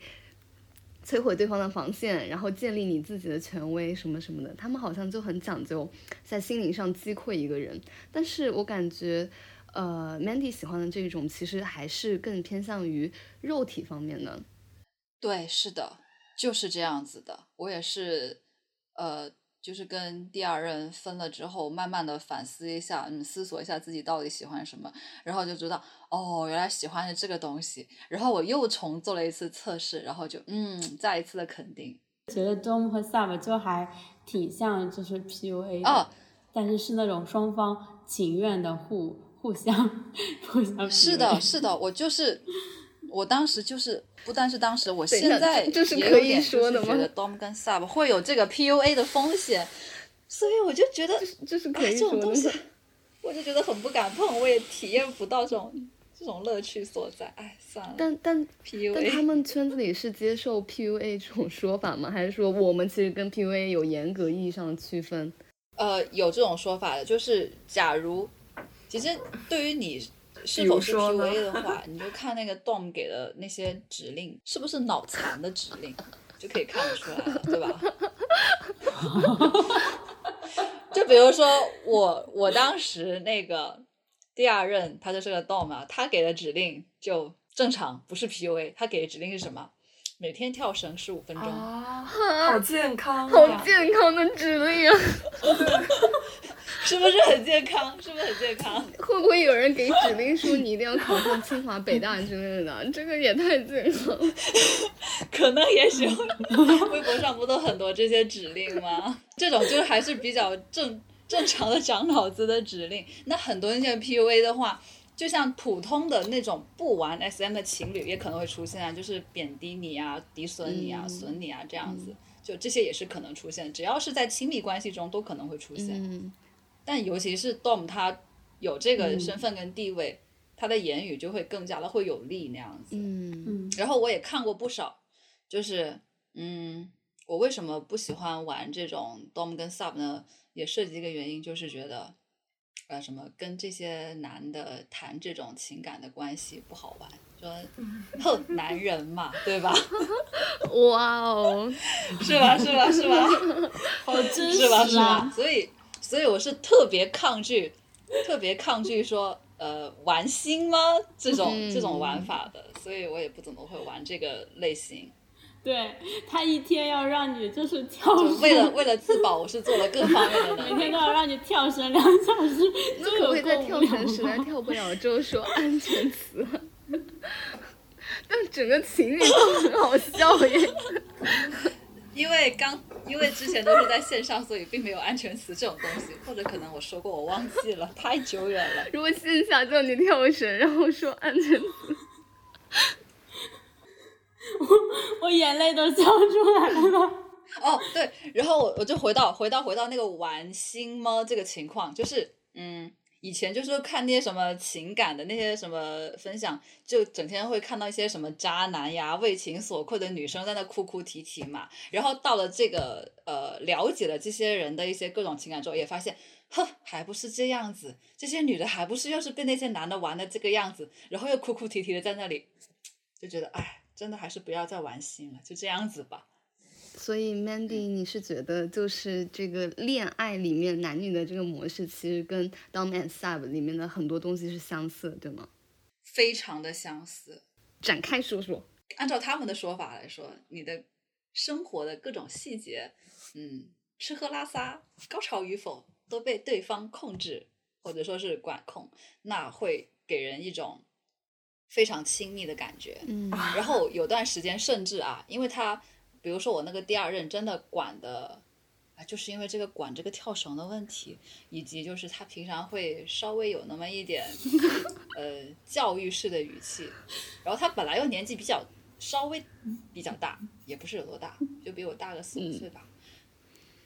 摧毁对方的防线，然后建立你自己的权威，什么什么的，他们好像就很讲究在心灵上击溃一个人。但是我感觉，呃，Mandy 喜欢的这种其实还是更偏向于肉体方面的。对，是的，就是这样子的。我也是，呃。就是跟第二任分了之后，慢慢的反思一下，嗯，思索一下自己到底喜欢什么，然后就知道，哦，原来喜欢是这个东西。然后我又重做了一次测试，然后就，嗯，再一次的肯定。觉得 Dom 和 Sub 就还挺像，就是 PUA 哦，但是是那种双方情愿的互互相 互相。是的，是 的，我就是。我当时就是，不但是当时，我现在也有点觉得 dom 跟 sub 会有这个 PUA 的风险，所以我就觉得就是可以说的。我就觉得很不敢碰，我也体验不到这种这种乐趣所在。哎，算了。但但 PUA，但他们圈子里是接受 PUA 这种说法吗？还是说我们其实跟 PUA 有严格意义上的区分？呃，有这种说法的，就是假如其实对于你。是否是 PUA 的话，你就看那个 Dom 给的那些指令是不是脑残的指令，就可以看得出来了，对吧？就比如说我，我当时那个第二任他就是个 Dom 啊，他给的指令就正常，不是 PUA。他给的指令是什么？每天跳绳十五分钟，啊，好健康、啊，好健康的指令啊！是不是很健康？是不是很健康？会不会有人给指令说你一定要考上清华、北大之类的？这个也太健康了。可能也许微博上不都很多这些指令吗？这种就是还是比较正正常的长脑子的指令。那很多那些 PUA 的话，就像普通的那种不玩 SM 的情侣也可能会出现啊，就是贬低你啊、诋损你啊、嗯损你啊这样子，就这些也是可能出现，只要是在亲密关系中都可能会出现。嗯但尤其是 Dom 他有这个嗯身份跟地位，他的言语就会更加的会有力那样子。嗯嗯然后我也看过不少，就是嗯，我为什么不喜欢玩这种 Dom 跟 Sub 呢？也涉及一个原因，就是觉得呃什么跟这些男的谈这种情感的关系不好玩。说，哼，男人嘛，对吧？哇哦，是吧？是吧？是吧？好真是吧？实是吧啊！！所以，所以我是特别抗拒，特别抗拒说，呃，玩心吗？这种、嗯这种玩法的，所以我也不怎么会玩这个类型。对他一天要让你就是跳为了为了自保，我是做了各方面的每。天都要让你跳绳两小时，那就可不可以在跳绳实在跳不了之后说安全词？但整个情侣都很好笑耶。因为刚因为之前都是在线上，所以并没有安全词这种东西，或者可能我说过我忘记了，太久远了。如果线下叫你跳绳，然后说安全词，我眼泪都笑出来了。哦，对，然后我我就回到回到回到那个玩心吗这个情况，就是嗯，以前就是看那些什么情感的那些什么分享，就整天会看到一些什么渣男呀、为情所困的女生在那哭哭啼啼嘛，然后到了这个呃了解了这些人的一些各种情感之后，也发现。哼，还不是这样子，这些女的还不是又是被那些男的玩的这个样子，然后又哭哭啼啼的在那里，就觉得哎，真的还是不要再玩心了，就这样子吧。所以 Mandy，你是觉得就是这个恋爱里面男女的这个模式，其实跟 Dom and Sub 里面的很多东西是相似，对吗？非常的相似。展开说说。按照他们的说法来说，你的生活的各种细节，嗯，吃喝拉撒、高潮与否，都被对方控制或者说是管控，那会给人一种非常亲密的感觉。嗯然后有段时间甚至啊，因为他，比如说我那个第二任真的管的。啊，就是因为这个管这个跳绳的问题，以及就是他平常会稍微有那么一点，呃，教育式的语气，然后他本来又年纪比较稍微比较大，也不是有多大，就比我大个四五岁吧。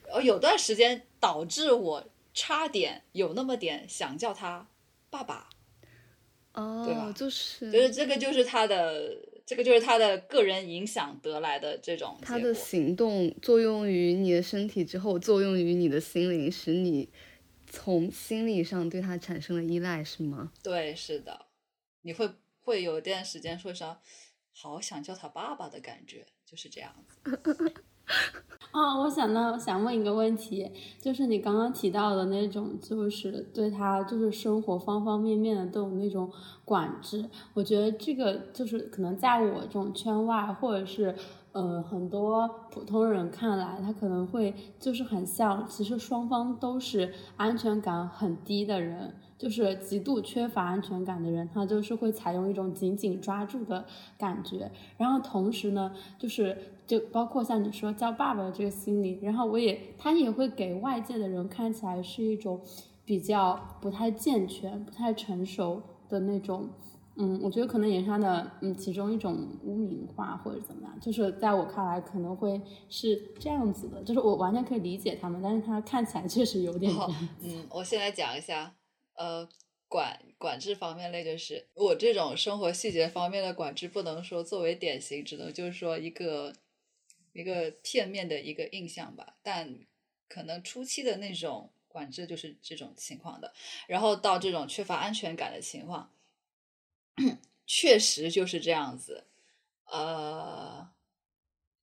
然后有段时间导致我差点有那么点想叫他爸爸，对吧哦，就是就是这个就是他的这个就是他的个人影响得来的这种他的行动作用于你的身体之后，作用于你的心灵，使你从心理上对他产生了依赖，是吗？对，是的，你会会有一段时间说啥，好想叫他爸爸的感觉，就是这样子。哦，我想到想问一个问题，就是你刚刚提到的那种，就是对他就是生活方方面面的都有那种管制，我觉得这个就是可能在我这种圈外，或者是呃很多普通人看来，他可能会就是很像，其实双方都是安全感很低的人。就是极度缺乏安全感的人，他就是会采用一种紧紧抓住的感觉，然后同时呢，就是就包括像你说叫爸爸的这个心理，然后我也他也会给外界的人看起来是一种比较不太健全、不太成熟的那种。嗯，我觉得可能也是他的嗯其中一种污名化或者怎么样，就是在我看来可能会是这样子的，就是我完全可以理解他们，但是他看起来确实有点好。嗯，我先来讲一下，呃，管管制方面类，就是我这种生活细节方面的管制，不能说作为典型，只能就是说一个一个片面的一个印象吧。但可能初期的那种管制就是这种情况的，然后到这种缺乏安全感的情况，确实就是这样子。呃，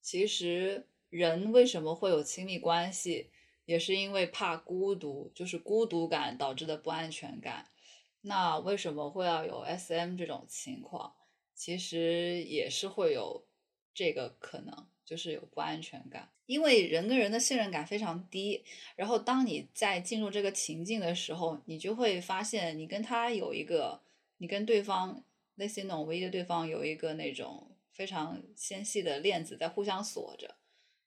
其实人为什么会有亲密关系，也是因为怕孤独，就是孤独感导致的不安全感。那为什么会要有 SM 这种情况？其实也是会有这个可能，就是有不安全感。因为人跟人的信任感非常低，然后当你在进入这个情境的时候，你就会发现你跟他有一个，你跟对方类似那种唯一的对方有一个那种非常纤细的链子在互相锁着，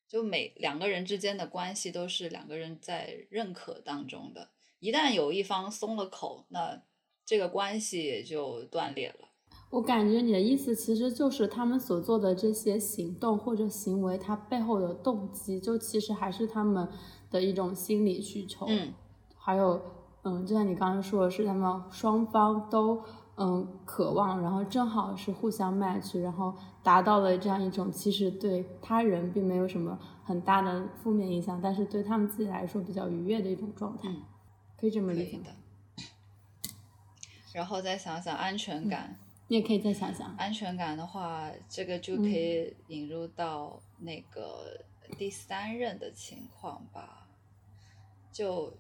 就每两个人之间的关系都是两个人在认可当中的，一旦有一方松了口，那这个关系也就断裂了。我感觉你的意思其实就是他们所做的这些行动或者行为，它背后的动机，就其实还是他们的一种心理需求。嗯，还有，嗯，就像你刚刚说的是，他们双方都嗯渴望，然后正好是互相 match，然后达到了这样一种其实对他人并没有什么很大的负面影响，但是对他们自己来说比较愉悦的一种状态，可以这么理解的。然后再想想安全感。你也可以再想想安全感的话，这个就可以引入到那个第三任的情况吧。就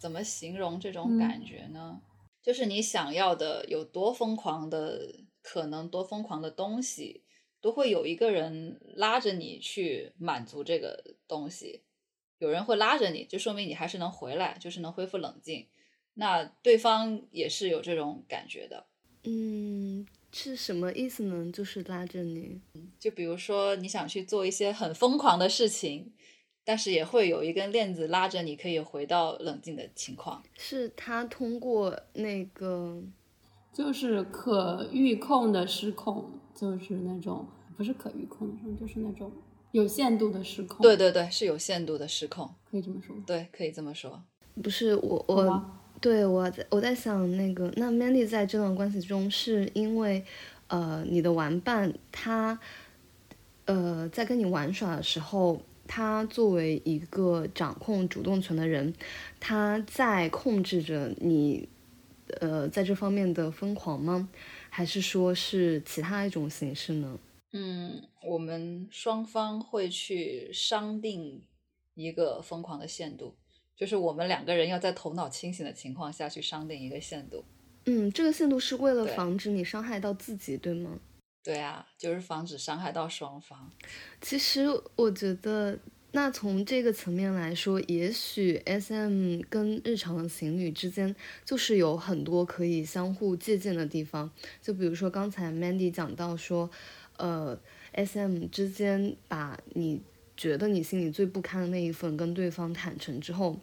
怎么形容这种感觉呢？就是你想要的有多疯狂的可能，多疯狂的东西，都会有一个人拉着你去满足这个东西。有人会拉着你，就说明你还是能回来，就是能恢复冷静。那对方也是有这种感觉的。嗯，是什么意思呢？就是拉着你，就比如说你想去做一些很疯狂的事情，但是也会有一根链子拉着你，可以回到冷静的情况。是他通过那个，就是可预控的失控，就是那种不是可预控的，就是那种有限度的失控。对对对，是有限度的失控，可以这么说。对，可以这么说。不是我我。对我在我在想那个，那 Mandy 在这段关系中，是因为，呃，你的玩伴他，呃，在跟你玩耍的时候，他作为一个掌控主动权的人，他在控制着你，呃，在这方面的疯狂吗？还是说是其他一种形式呢？嗯，我们双方会去商定一个疯狂的限度。就是我们两个人要在头脑清醒的情况下去商定一个限度。嗯，这个限度是为了防止你伤害到自己，对吗？对啊，就是防止伤害到双方。其实我觉得，那从这个层面来说，也许 SM 跟日常的情侣之间就是有很多可以相互借鉴的地方。就比如说刚才 Mandy 讲到说，呃，SM 之间把你觉得你心里最不堪的那一份跟对方坦诚之后。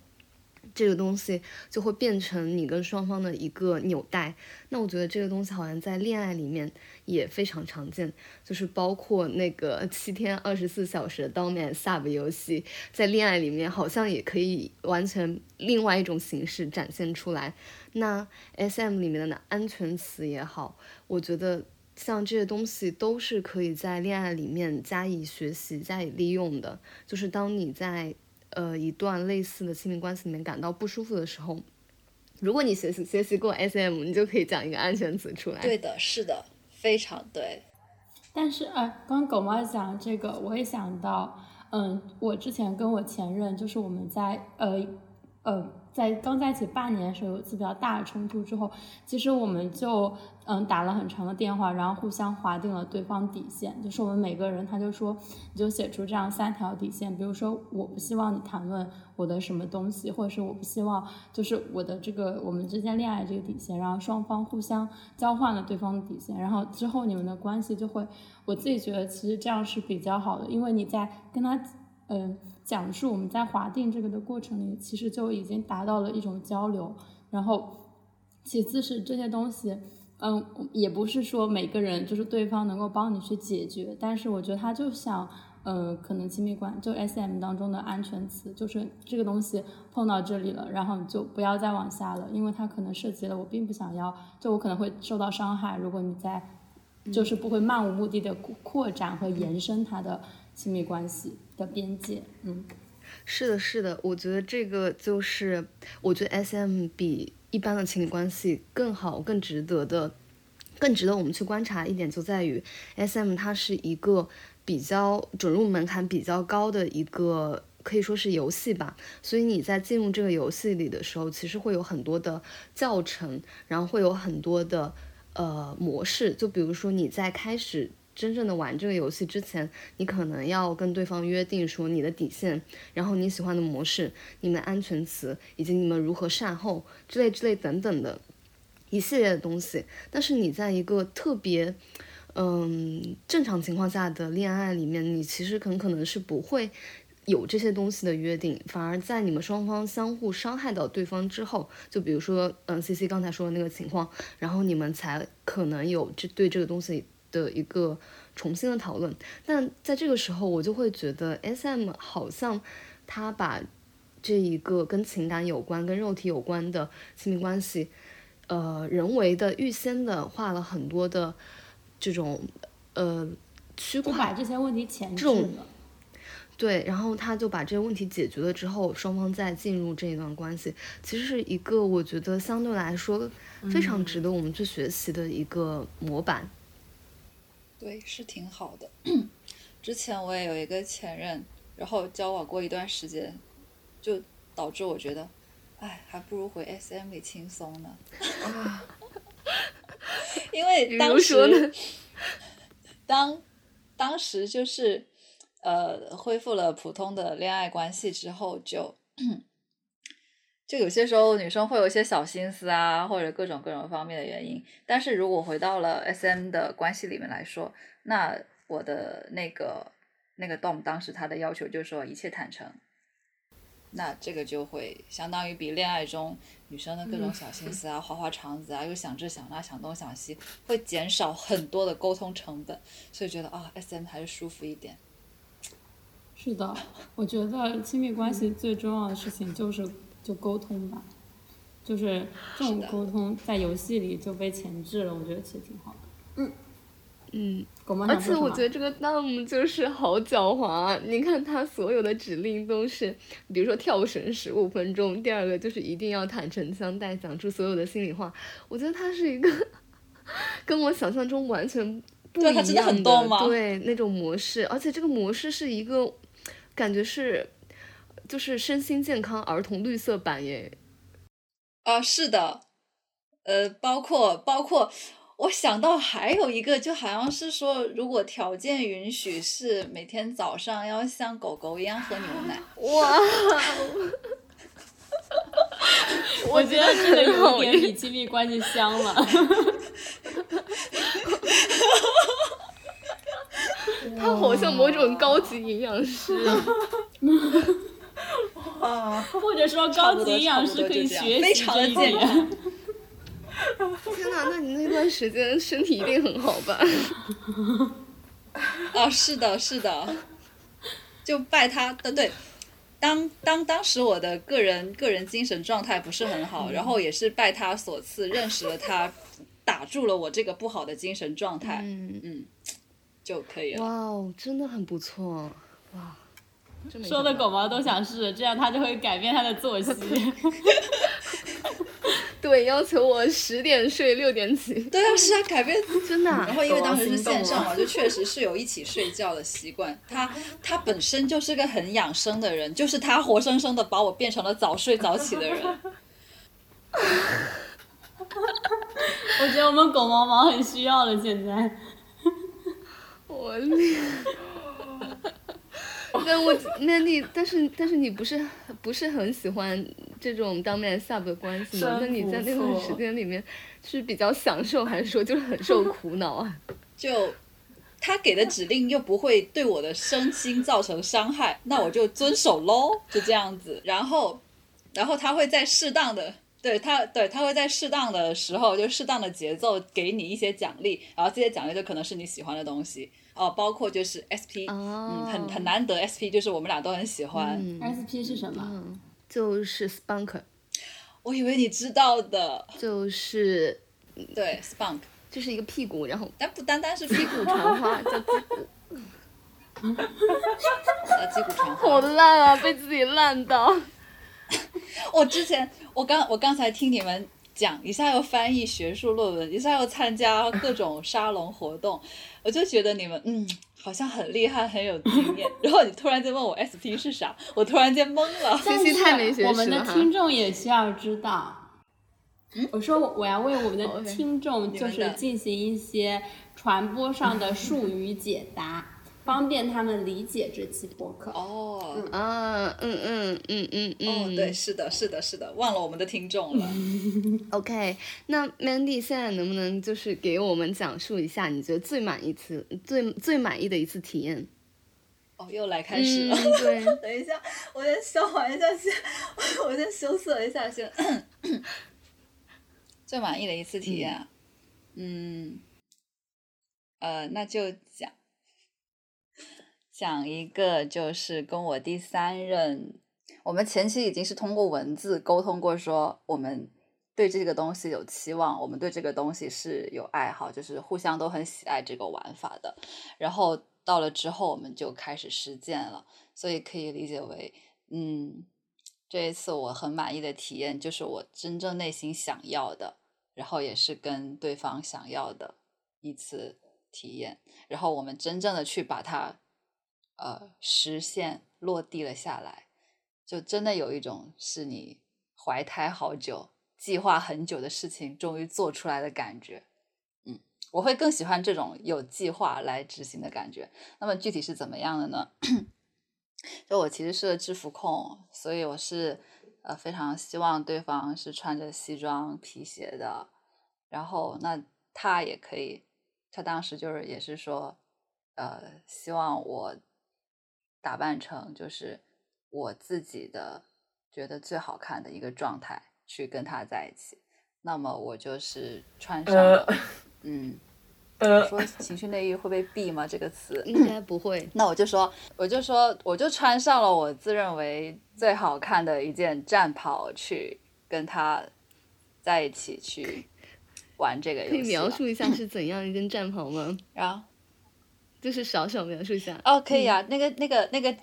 这个东西就会变成你跟双方的一个纽带。那我觉得这个东西好像在恋爱里面也非常常见，就是包括那个 七天二十四小时的当面 sub 游戏，在恋爱里面好像也可以完全另外一种形式展现出来。那 SM 里面的安全词也好，我觉得像这些东西都是可以在恋爱里面加以学习、加以利用的。就是当你在。呃，一段类似的亲密关系里面感到不舒服的时候，如果你学习学习过 SM，你就可以讲一个安全词出来。对的，是的，非常对。但是，呃，刚刚狗猫讲这个，我也想到，嗯，我之前跟我前任，就是我们在，呃，呃。在刚在一起半年的时候，有一次比较大的冲突之后，其实我们就嗯打了很长的电话，然后互相划定了对方底线。就是我们每个人，他就说你就写出这样三条底线，比如说我不希望你谈论我的什么东西，或者是我不希望就是我的这个我们之间恋爱这个底线，然后双方互相交换了对方的底线，然后之后你们的关系就会，我自己觉得其实这样是比较好的，因为你在跟他嗯。讲述我们在划定这个的过程里，其实就已经达到了一种交流。然后，其次是这些东西，嗯，也不是说每个人就是对方能够帮你去解决。但是我觉得它就像，呃，可能亲密关就 S M 当中的安全词，就是这个东西碰到这里了，然后你就不要再往下了，因为它可能涉及了我并不想要，就我可能会受到伤害。如果你在，就是不会漫无目的的扩展和延伸它的。亲密关系的边界，嗯，是的，是的，我觉得这个就是，我觉得 S M 比一般的情侣关系更好、更值得的，更值得我们去观察一点就在于，S M 它是一个比较准入门槛比较高的一个，可以说是游戏吧。所以你在进入这个游戏里的时候，其实会有很多的教程，然后会有很多的呃模式，就比如说你在开始。真正的玩这个游戏之前，你可能要跟对方约定说你的底线，然后你喜欢的模式、你们安全词以及你们如何善后之类之类等等的一系列的东西。但是你在一个特别嗯正常情况下的恋爱里面，你其实很可能是不会。有这些东西的约定，反而在你们双方相互伤害到对方之后，就比如说，嗯，C C 刚才说的那个情况，然后你们才可能有这对这个东西的一个重新的讨论。但在这个时候，我就会觉得 S M 好像他把这一个跟情感有关、跟肉体有关的亲密关系，呃，人为的预先的画了很多的这种呃区块，把这些问题前置了。对，然后他就把这个问题解决了之后，双方再进入这一段关系，其实是一个我觉得相对来说非常值得我们去学习的一个模板。对，是挺好的。之前我也有一个前任，然后交往过一段时间，就导致我觉得，哎，还不如回 SM 里轻松呢。因为当时，当当时就是。呃，恢复了普通的恋爱关系之后，就就有些时候女生会有一些小心思啊，或者各种各种方面的原因。但是如果回到了 S M 的关系里面来说，那我的那个那个 Dom 当时他的要求就是说一切坦诚，那这个就会相当于比恋爱中女生的各种小心思啊、花花肠子啊，又想这想那、想东想西，会减少很多的沟通成本。所以觉得啊，S M 还是舒服一点。是的，我觉得亲密关系最重要的事情就是就沟通吧，就是这种沟通在游戏里就被前置了，我觉得其实挺好的。嗯嗯，而且我觉得这个 Dom 就是好狡猾，啊你看他所有的指令都是，比如说跳绳十五分钟，第二个就是一定要坦诚相待，讲出所有的心里话。我觉得他是一个 跟我想象中完全不一样的，对那种模式，而且这个模式是一个。感觉是，就是身心健康儿童绿色版耶。啊，是的，呃，包括包括，我想到还有一个，就好像是说，如果条件允许，是每天早上要像狗狗一样喝牛奶。哇！我觉得这个有点比亲密关系香了。他好像某种高级营养师，啊，或者说高级营养师可以学习这一点。天哪，那你那段时间身体一定很好吧？啊，是的，是的，就拜他的对。当当当时我的个人个人精神状态不是很好，然后也是拜他所赐认识了他，打住了我这个不好的精神状态。嗯嗯。就可以了。哇哦，真的很不错，哇！说的狗毛都想试，这样他就会改变他的作息。对，要求我十点睡，六点起。对啊，是啊，改变 真的。然后因为当时是线上嘛，就确实是有一起睡觉的习惯。他他本身就是个很养生的人，就是他活生生的把我变成了早睡早起的人。我觉得我们狗毛毛很需要了，现在。我但我 Mandy，但是但是你不是不是很喜欢这种当面 sub 的关系吗？那你在那段时间里面是比较享受，还是说就是很受苦恼啊？就他给的指令又不会对我的身心造成伤害，那我就遵守喽，就这样子。然后然后他会在适当的。对他，对他会在适当的时候，就适当的节奏给你一些奖励，然后这些奖励就可能是你喜欢的东西哦，包括就是 SP，嗯，很很难得 SP，就是我们俩都很喜欢。SP 是什么？就是 Spunk。我以为你知道的，就是对 Spunk，就是一个屁股，然后但不单单是屁股 传花，叫鸡骨。啊，鸡骨传花。好烂啊，被自己烂到。我之前，我刚我刚才听你们讲，一下又翻译学术论文，一下又参加各种沙龙活动，我就觉得你们嗯，好像很厉害，很有经验。然后你突然间问我 SP 是啥，我突然间懵了。但是我们的听众也需要知道，我说我要为我们的听众就是进行一些传播上的术语解答，方便他们理解这期播客。哦。啊，嗯嗯嗯嗯嗯，哦，对，是的，是的，是的，忘了我们的听众了。OK，那 Mandy 现在能不能就是给我们讲述一下你觉得最满意次、最最满意的一次体验？哦，又来开始了。嗯，对，等一下，我先消化一下先，我先羞涩一下先。最满意的一次体验啊，嗯，呃，那就讲讲一个，就是跟我第三任，我们前期已经是通过文字沟通过，说我们对这个东西有期望，我们对这个东西是有爱好，就是互相都很喜爱这个玩法的。然后到了之后，我们就开始实践了，所以可以理解为，嗯，这一次我很满意的体验，就是我真正内心想要的，然后也是跟对方想要的一次体验，然后我们真正的去把它，呃，实现落地了下来，就真的有一种是你怀胎好久、计划很久的事情终于做出来的感觉。嗯我会更喜欢这种有计划来执行的感觉。那么具体是怎么样的呢？就我其实是个制服控，所以我是呃非常希望对方是穿着西装皮鞋的，然后那他也可以，他当时就是也是说，呃，希望我打扮成就是我自己的觉得最好看的一个状态去跟他在一起。那么我就是穿上了，嗯，呃，说情趣内衣会被 毙吗？这个词，应该不会。那我就说，我就说，我就穿上了我自认为最好看的一件战袍，去跟他在一起去玩这个游戏。可以描述一下是怎样一件战袍吗？然后就是小小描述一下。哦，可以啊，那个那个那个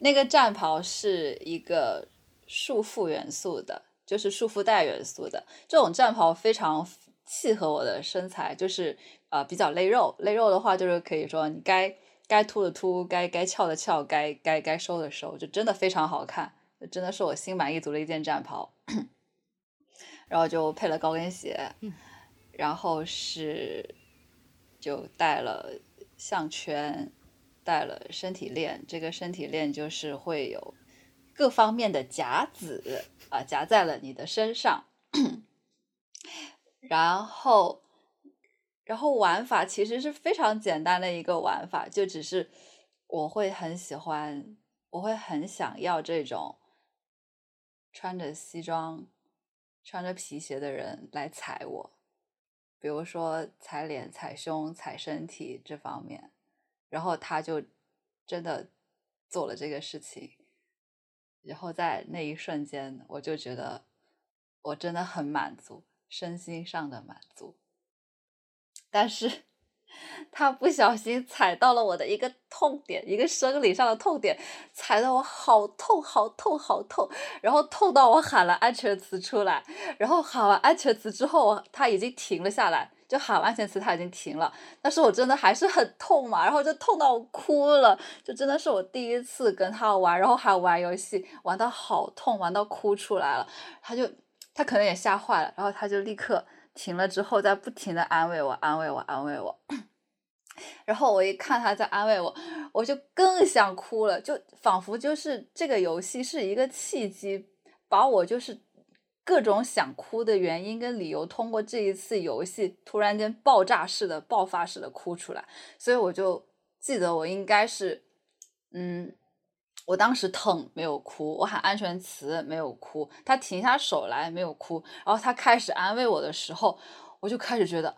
那个战袍是一个束缚元素的，就是束缚带元素的。这种战袍非常契合我的身材，就是呃比较勒肉。勒肉的话，就是可以说你该该凸的凸，该该翘的翘，该该该收的收，就真的非常好看，真的是我心满意足的一件战袍。然后就配了高跟鞋，然后是就带了项圈，戴了身体链。这个身体链就是会有各方面的夹子啊，夹在了你的身上。然后，然后玩法其实是非常简单的一个玩法，就只是我会很喜欢，我会很想要这种穿着西装、穿着皮鞋的人来踩我。比如说踩脸、踩胸、踩身体这方面，然后他就真的做了这个事情，然后在那一瞬间，我就觉得我真的很满足，身心上的满足。但是他不小心踩到了我的一个痛点，一个生理上的痛点，踩得我好痛、好痛、好痛，然后痛到我喊了安全词出来，然后喊完安全词之后，他已经停了下来，就喊完安全词他已经停了，但是我真的还是很痛嘛，然后就痛到我哭了，就真的是我第一次跟他玩，然后还玩游戏，玩到好痛，玩到哭出来了，他就他可能也吓坏了，然后他就立刻停了之后，在不停的安慰我，安慰我，安慰我。然后我一看他在安慰我，我就更想哭了，就仿佛就是这个游戏是一个契机，把我就是各种想哭的原因跟理由，通过这一次游戏突然间爆炸式的、爆发式的哭出来。所以我就记得我应该是，嗯，我当时疼没有哭，我喊安全词没有哭，他停下手来没有哭，然后他开始安慰我的时候，我就开始觉得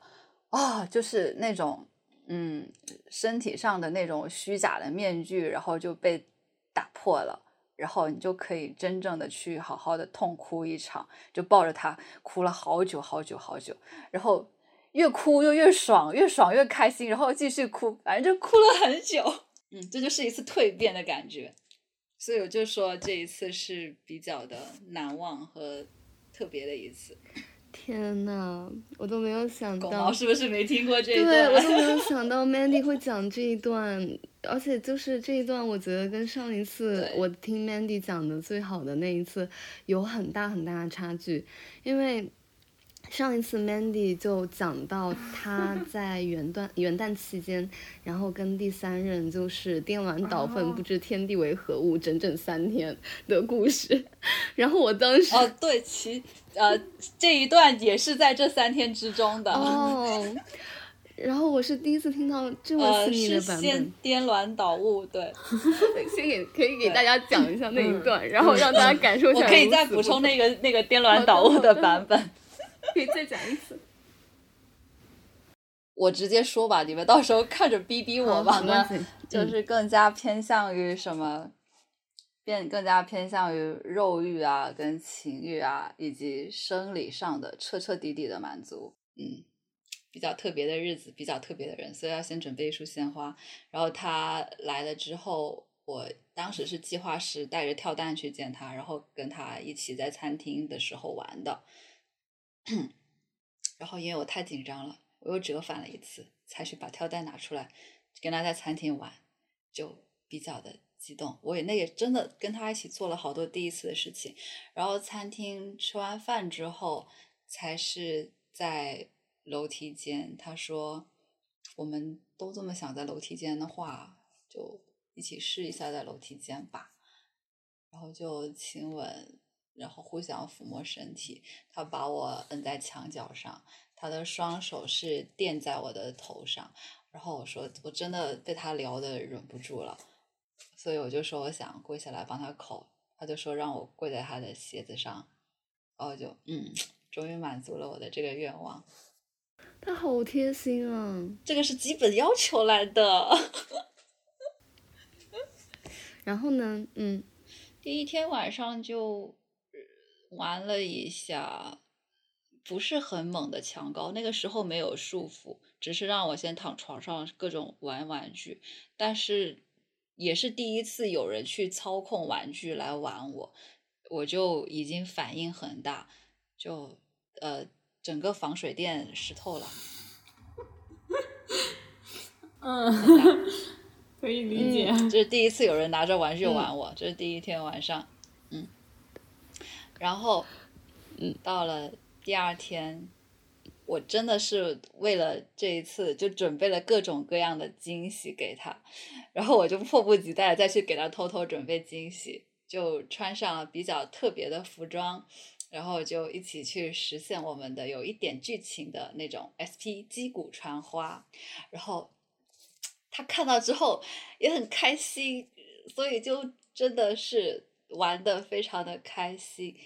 啊，就是那种。嗯，身体上的那种虚假的面具，然后就被打破了，然后你就可以真正的去好好的痛哭一场，就抱着他哭了好久好久好久，然后越哭又越爽，越爽越开心，然后继续哭，反正就哭了很久。嗯，这就是一次蜕变的感觉，所以我就说这一次是比较的难忘和特别的一次。天呐，我都没有想狗到毛是不是没听过这一对，我？都没有 想到 Mandy 会讲这一段，而且就是这一段，我觉得跟上一次我听 Mandy 讲的最好的那一次有很大很大的差距，因为上一次 Mandy 就讲到他 在元旦元旦期间，然后跟第三任就是颠鸾倒凤，不知天地为何物，整整三天的故事。然后我当时哦，对，其呃这一段也是在这三天之中的哦。然后我是第一次听到这么细腻的版本，颠鸾倒物，对。先给可以给大家讲一下那一段，然后让大家感受一下。我可以再补充那个那个颠鸾倒物的版本。可以再讲一次。我直接说吧，你们到时候看着逼逼我吧。就是更加偏向于什么，变更加偏向于肉欲啊，跟情欲啊，以及生理上的彻彻底底的满足。嗯，比较特别的日子，比较特别的人，所以要先准备一束鲜花。然后他来了之后，我当时是计划是带着跳蛋去见他，然后跟他一起在餐厅的时候玩的。然后因为我太紧张了，我又折返了一次，才去把跳蛋拿出来，跟他在餐厅玩，就比较的激动。我也那也真的跟他一起做了好多第一次的事情。然后餐厅吃完饭之后，才是在楼梯间。他说，我们都这么想在楼梯间的话，就一起试一下在楼梯间吧。然后就亲吻。然后互相抚摸身体，他把我摁在墙角上，他的双手是垫在我的头上，然后我说我真的被他撩的忍不住了，所以我就说我想跪下来帮他口，他就说让我跪在他的鞋子上，然后就嗯，终于满足了我的这个愿望。他好贴心啊，这个是基本要求来的。然后呢，嗯，第一天晚上就。玩了一下，不是很猛的强高，那个时候没有束缚，只是让我先躺床上各种玩玩具，但是也是第一次有人去操控玩具来玩我，我就已经反应很大，就呃整个防水垫湿透了。嗯，可以理解。这是第一次有人拿着玩具玩我，这是第一天晚上。然后，嗯，到了第二天，我真的是为了这一次就准备了各种各样的惊喜给他，然后我就迫不及待再去给他偷偷准备惊喜，就穿上了比较特别的服装，然后就一起去实现我们的有一点剧情的那种 SP 击鼓传花，然后他看到之后也很开心，所以就真的是。玩的非常的开心，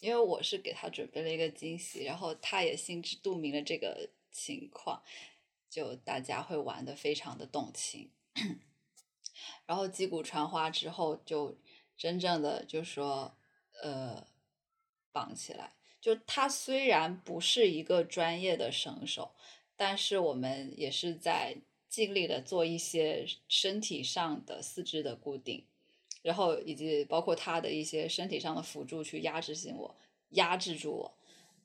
因为我是给他准备了一个惊喜，然后他也心知肚明了这个情况，就大家会玩的非常的动情。然后击鼓传花之后，就真正的就说呃绑起来。就他虽然不是一个专业的绳手，但是我们也是在尽力的做一些身体上的四肢的固定。然后以及包括他的一些身体上的辅助去压制性我，压制住我，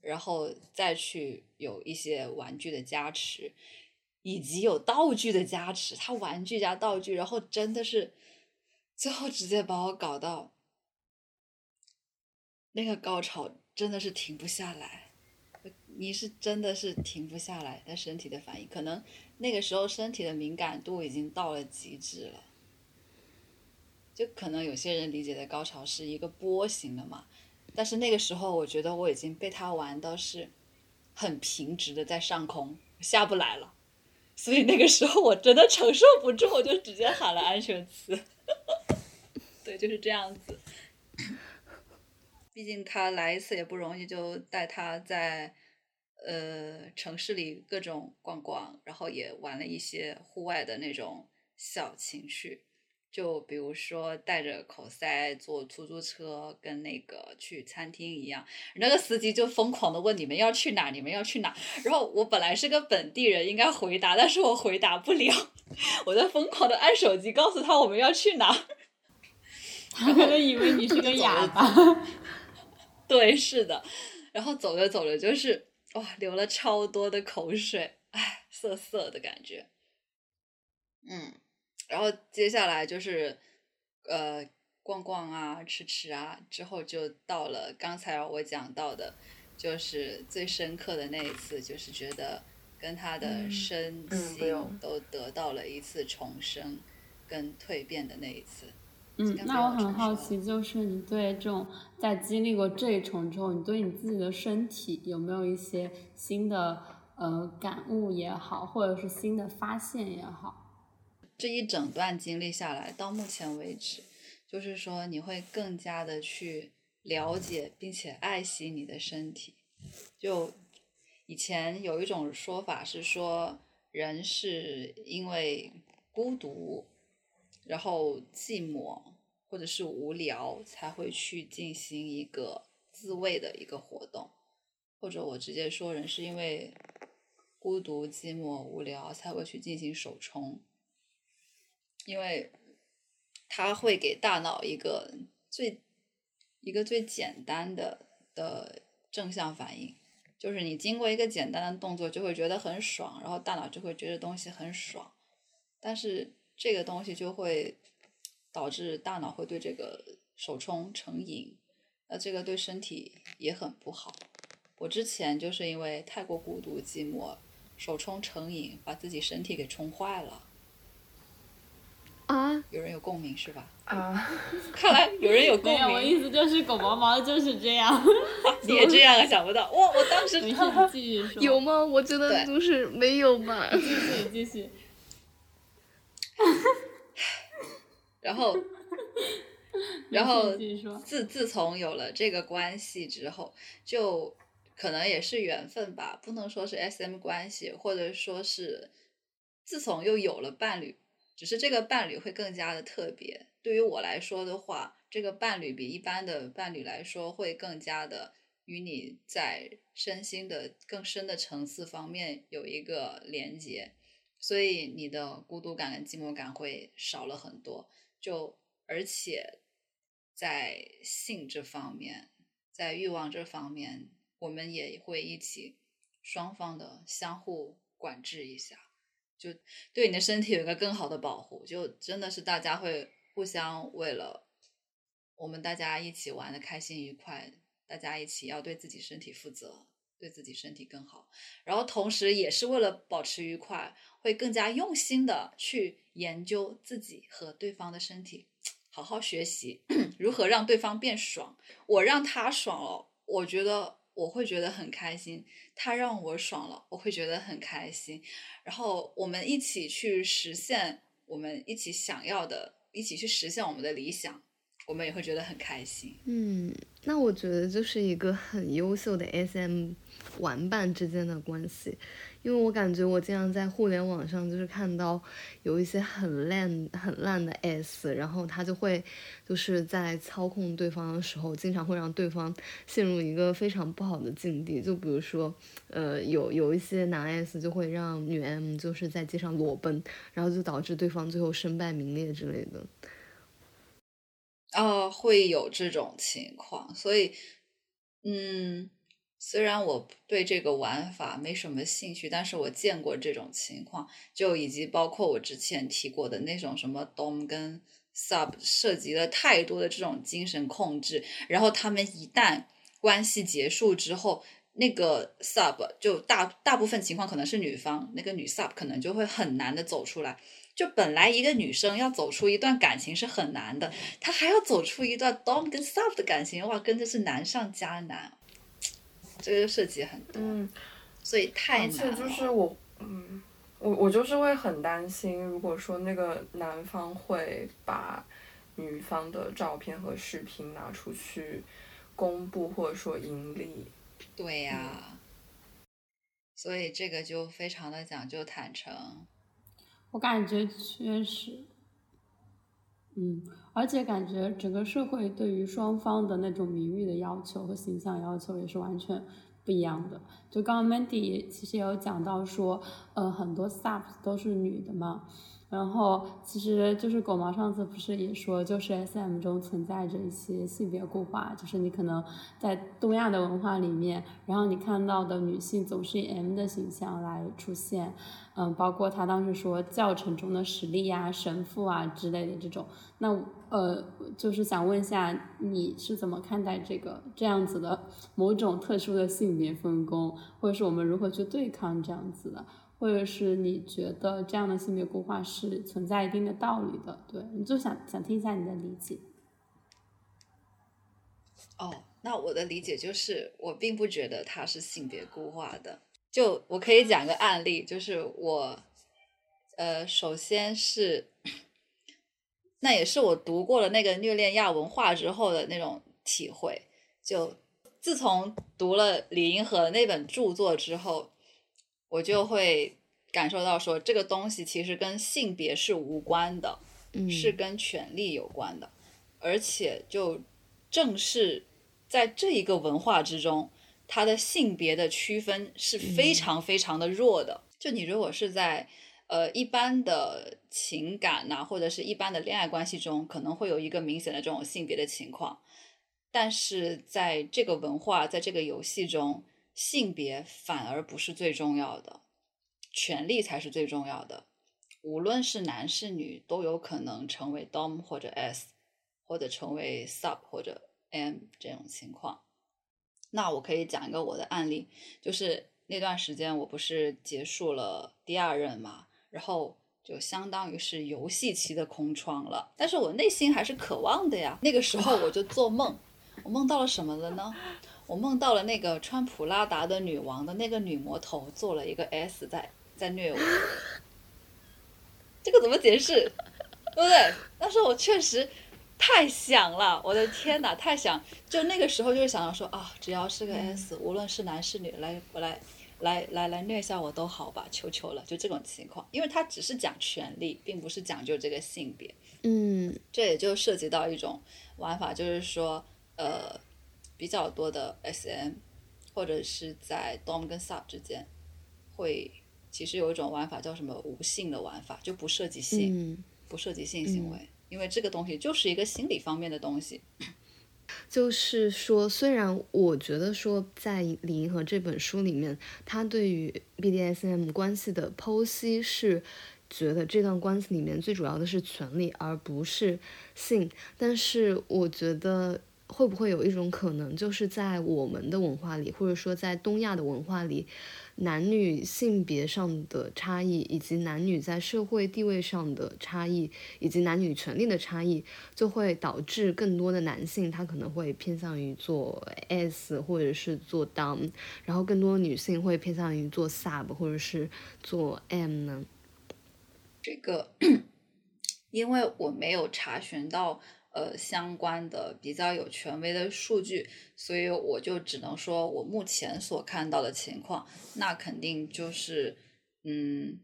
然后再去有一些玩具的加持，以及有道具的加持，他玩具加道具，然后真的是最后直接把我搞到那个高潮，真的是停不下来，你是真的是停不下来，他身体的反应，可能那个时候身体的敏感度已经到了极致了。就可能有些人理解的高潮是一个波形的嘛，但是那个时候我觉得我已经被他玩到是很平直的在上空下不来了，所以那个时候我真的承受不住，我就直接喊了安全词。对，就是这样子。毕竟他来一次也不容易，就带他在呃城市里各种逛逛，然后也玩了一些户外的那种小情趣。就比如说戴着口塞坐出租车，跟那个去餐厅一样，那个司机就疯狂的问你们要去哪，你们要去哪。然后我本来是个本地人，应该回答，但是我回答不了，我在疯狂的按手机告诉他我们要去哪。他可能以为你是个哑巴。对，是的。然后走着走着就是哇，流了超多的口水，唉，涩涩的感觉。嗯。然后接下来就是，呃，逛逛啊，吃吃啊，之后就到了刚才我讲到的，就是最深刻的那一次，就是觉得跟他的身心都得到了一次重生跟蜕变的那一次。嗯那我很好奇，就是你对这种在经历过这一重之后，你对你自己的身体有没有一些新的呃感悟也好，或者是新的发现也好？这一整段经历下来，到目前为止，就是说你会更加的去了解并且爱惜你的身体。就以前有一种说法是说，人是因为孤独，然后寂寞或者是无聊，才会去进行一个自慰的一个活动，或者我直接说，人是因为孤独、寂寞、无聊才会去进行手冲。因为它会给大脑一个最一个最简单的的正向反应，就是你经过一个简单的动作就会觉得很爽，然后大脑就会觉得东西很爽，但是这个东西就会导致大脑会对这个手冲成瘾，那这个对身体也很不好。我之前就是因为太过孤独寂寞，手冲成瘾，把自己身体给冲坏了。啊，有人有共鸣是吧？啊，看来有人有共鸣，我鸣，意思就是狗毛毛就是这样。你也这样啊？想不到哇！我当时没事，你继续说。有吗？我觉得对就是没有嘛。继续继续。然后，然后。自自从有了这个关系之后，就可能也是缘分吧，不能说是 S M 关系，或者说是自从又有了伴侣，只是这个伴侣会更加的特别。对于我来说的话，这个伴侣比一般的伴侣来说会更加的与你在身心的更深的层次方面有一个连接，所以你的孤独感跟寂寞感会少了很多。就而且在性这方面，在欲望这方面，我们也会一起双方的相互管制一下，就对你的身体有一个更好的保护。就真的是大家会互相为了我们大家一起玩的开心愉快，大家一起要对自己身体负责。对自己身体更好，然后同时也是为了保持愉快，会更加用心的去研究自己和对方的身体，好好学习 如何让对方变爽。我让他爽了，我觉得我会觉得很开心；他让我爽了，我会觉得很开心。然后我们一起去实现我们一起想要的，一起去实现我们的理想，我们也会觉得很开心。嗯，那我觉得就是一个很优秀的 SM 玩伴之间的关系，因为我感觉我经常在互联网上就是看到有一些很烂很烂的 S，然后他就会就是在操控对方的时候，经常会让对方陷入一个非常不好的境地，就比如说，呃，有有一些男 S 就会让女 M 就是在街上裸奔，然后就导致对方最后身败名裂之类的。啊、会有这种情况，所以，嗯，虽然我对这个玩法没什么兴趣，但是我见过这种情况，就以及包括我之前提过的那种什么 dom 跟 sub 涉及了太多的这种精神控制，然后他们一旦关系结束之后，那个 sub 就大大部分情况可能是女方，那个女 sub 可能就会很难的走出来。就本来一个女生要走出一段感情是很难的，她还要走出一段 dom 跟 sub 的感情，哇，真的是难上加难。这个就涉及很多，嗯，所以太难了。且就是我，嗯，我我就是会很担心，如果说那个男方会把女方的照片和视频拿出去公布，或者说盈利，对呀、所以这个就非常的讲究坦诚。我感觉确实，嗯，而且感觉整个社会对于双方的那种名誉的要求和形象要求也是完全不一样的。就刚刚 Mandy 也其实也有讲到说，呃，很多 subs 都是女的嘛，然后其实就是狗毛上次不是也说，就是 S M 中存在着一些性别固化，就是你可能在东亚的文化里面，然后你看到的女性总是以 M 的形象来出现，嗯，包括他当时说教程中的实力呀、神父啊之类的这种，那呃，就是想问一下你是怎么看待这个这样子的某种特殊的性别分工，或者是我们如何去对抗这样子的？或者是你觉得这样的性别固化是存在一定的道理的，对，你就想想听一下你的理解。哦，那我的理解就是，我并不觉得它是性别固化的。就我可以讲个案例，就是我，呃，首先是，那也是我读过了那个虐恋亚文化之后的那种体会。就自从读了李银河那本著作之后。我就会感受到说，这个东西其实跟性别是无关的，是跟权力有关的，而且就正是在这一个文化之中，它的性别的区分是非常非常的弱的。就你如果是在呃一般的情感呐，或者是一般的恋爱关系中，可能会有一个明显的这种性别的情况，但是在这个文化，在这个游戏中。性别反而不是最重要的，权力才是最重要的。无论是男是女，都有可能成为 Dom 或者 S，或者成为 Sub 或者 M 这种情况。那我可以讲一个我的案例，就是那段时间我不是结束了第二任嘛，然后就相当于是游戏期的空窗了，但是我内心还是渴望的呀。那个时候我就做梦，我梦到了什么了呢？我梦到了那个穿普拉达的女王的那个女魔头做了一个 S 在在虐我，这个怎么解释？对不对？但是我确实太想了，我的天哪，太想！就那个时候就是想要说啊，只要是个 S，无论是男是女，来我来来来来虐一下我都好吧，求求了，就这种情况，因为他只是讲权利，并不是讲究这个性别。嗯，这也就涉及到一种玩法，就是说呃。比较多的 SM，或者是在 Dom 跟 Sub 之间，会其实有一种玩法叫什么无性的玩法，就不涉及性，不涉及性行为，因为这个东西就是一个心理方面的东西。就是说，虽然我觉得说在李银河这本书里面，他对于 BDSM 关系的剖析是觉得这段关系里面最主要的是权利，而不是性，但是我觉得。会不会有一种可能，就是在我们的文化里，或者说在东亚的文化里，男女性别上的差异，以及男女在社会地位上的差异，以及男女权利的差异，就会导致更多的男性他可能会偏向于做 S 或者是做 Dom，然后更多女性会偏向于做 Sub 或者是做 M 呢？这个，因为我没有查询到。呃，相关的比较有权威的数据，所以我就只能说我目前所看到的情况，那肯定就是，嗯，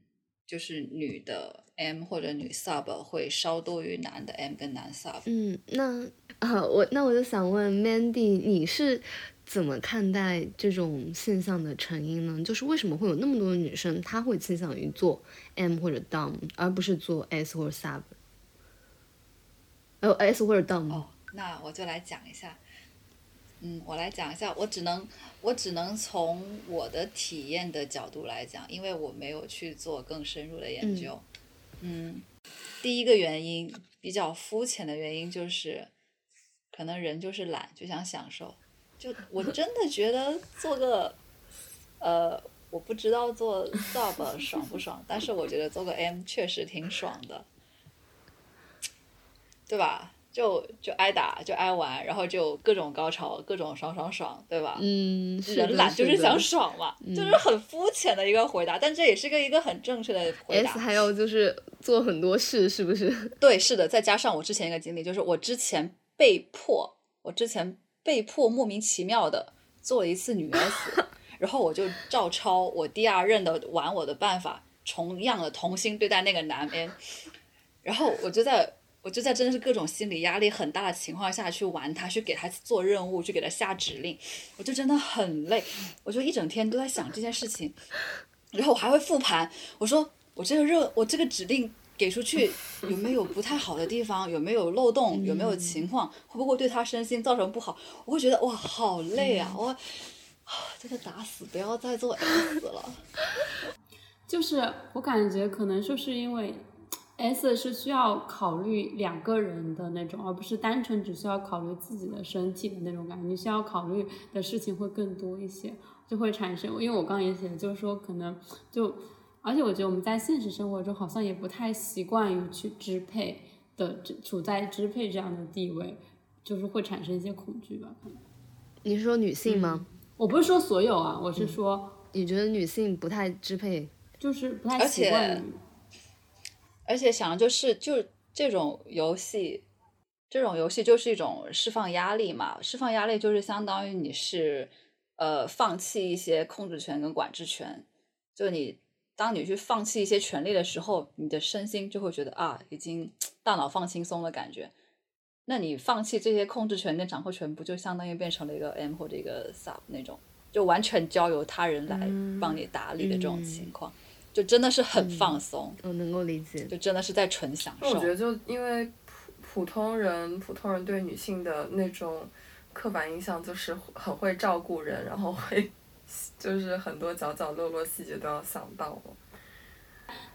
就是女的 M 或者女 Sub 会稍多于男的 M 跟男 Sub。嗯，那啊，我那我就想问 Mandy，你是怎么看待这种现象的成因呢？就是为什么会有那么多女生，她会倾向于做 M 或者 Dom，而不是做 S 或者 Sub？哦，S 或者 Dom 哦，那我就来讲一下。嗯，我来讲一下，我只能我只能从我的体验的角度来讲，因为我没有去做更深入的研究。嗯，第一个原因比较肤浅的原因就是，可能人就是懒，就想享受。就我真的觉得做个呃，我不知道做 Sub 爽不爽，但是我觉得做个 M 确实挺爽的。对吧？就就挨打，就挨玩，然后就各种高潮，各种爽爽爽，对吧？嗯，人懒就是想爽嘛，就是很肤浅的一个回答，但这也是个一个很正确的回答。S 还有就是做很多事，是不是？对，是的。再加上我之前一个经历，就是我之前被迫，我之前被迫莫名其妙的做了一次女 S，然后我就照抄我第二任的玩我的办法，同样的童心对待那个男 N，然后我就在。我就在真的是各种心理压力很大的情况下去玩他，去给他做任务，去给他下指令，我就真的很累，我就一整天都在想这件事情，然后我还会复盘，我说我这个任我这个指令给出去有没有不太好的地方，有没有漏洞，有没有情况，会不会对他身心造成不好？我会觉得哇，好累啊！我真的打死不要再做 S 了。就是我感觉可能就是因为 S 是需要考虑两个人的那种，而不是单纯只需要考虑自己的身体的那种感觉。你需要考虑的事情会更多一些，就会产生。因为我刚刚也写，就是说可能就。而且我觉得我们在现实生活中好像也不太习惯于去支配的，处在支配这样的地位，就是会产生一些恐惧吧。可能你是说女性吗？我不是说所有啊，我是说，你觉得女性不太支配，就是不太习惯于。而且想就是就这种游戏，这种游戏就是一种释放压力嘛，释放压力就是相当于你是呃放弃一些控制权跟管制权，就你。当你去放弃一些权利的时候，你的身心就会觉得啊，已经大脑放轻松的感觉。那你放弃这些控制权跟掌控权，不就相当于变成了一个 M 或者一个 Sub 那种，就完全交由他人来帮你打理的这种情况，就真的是很放松。我能够理解，就真的是在纯享受。我觉得就因为普普通人，普通人对女性的那种刻板印象就是很会照顾人，然后会。就是很多角角落落细节都要想到。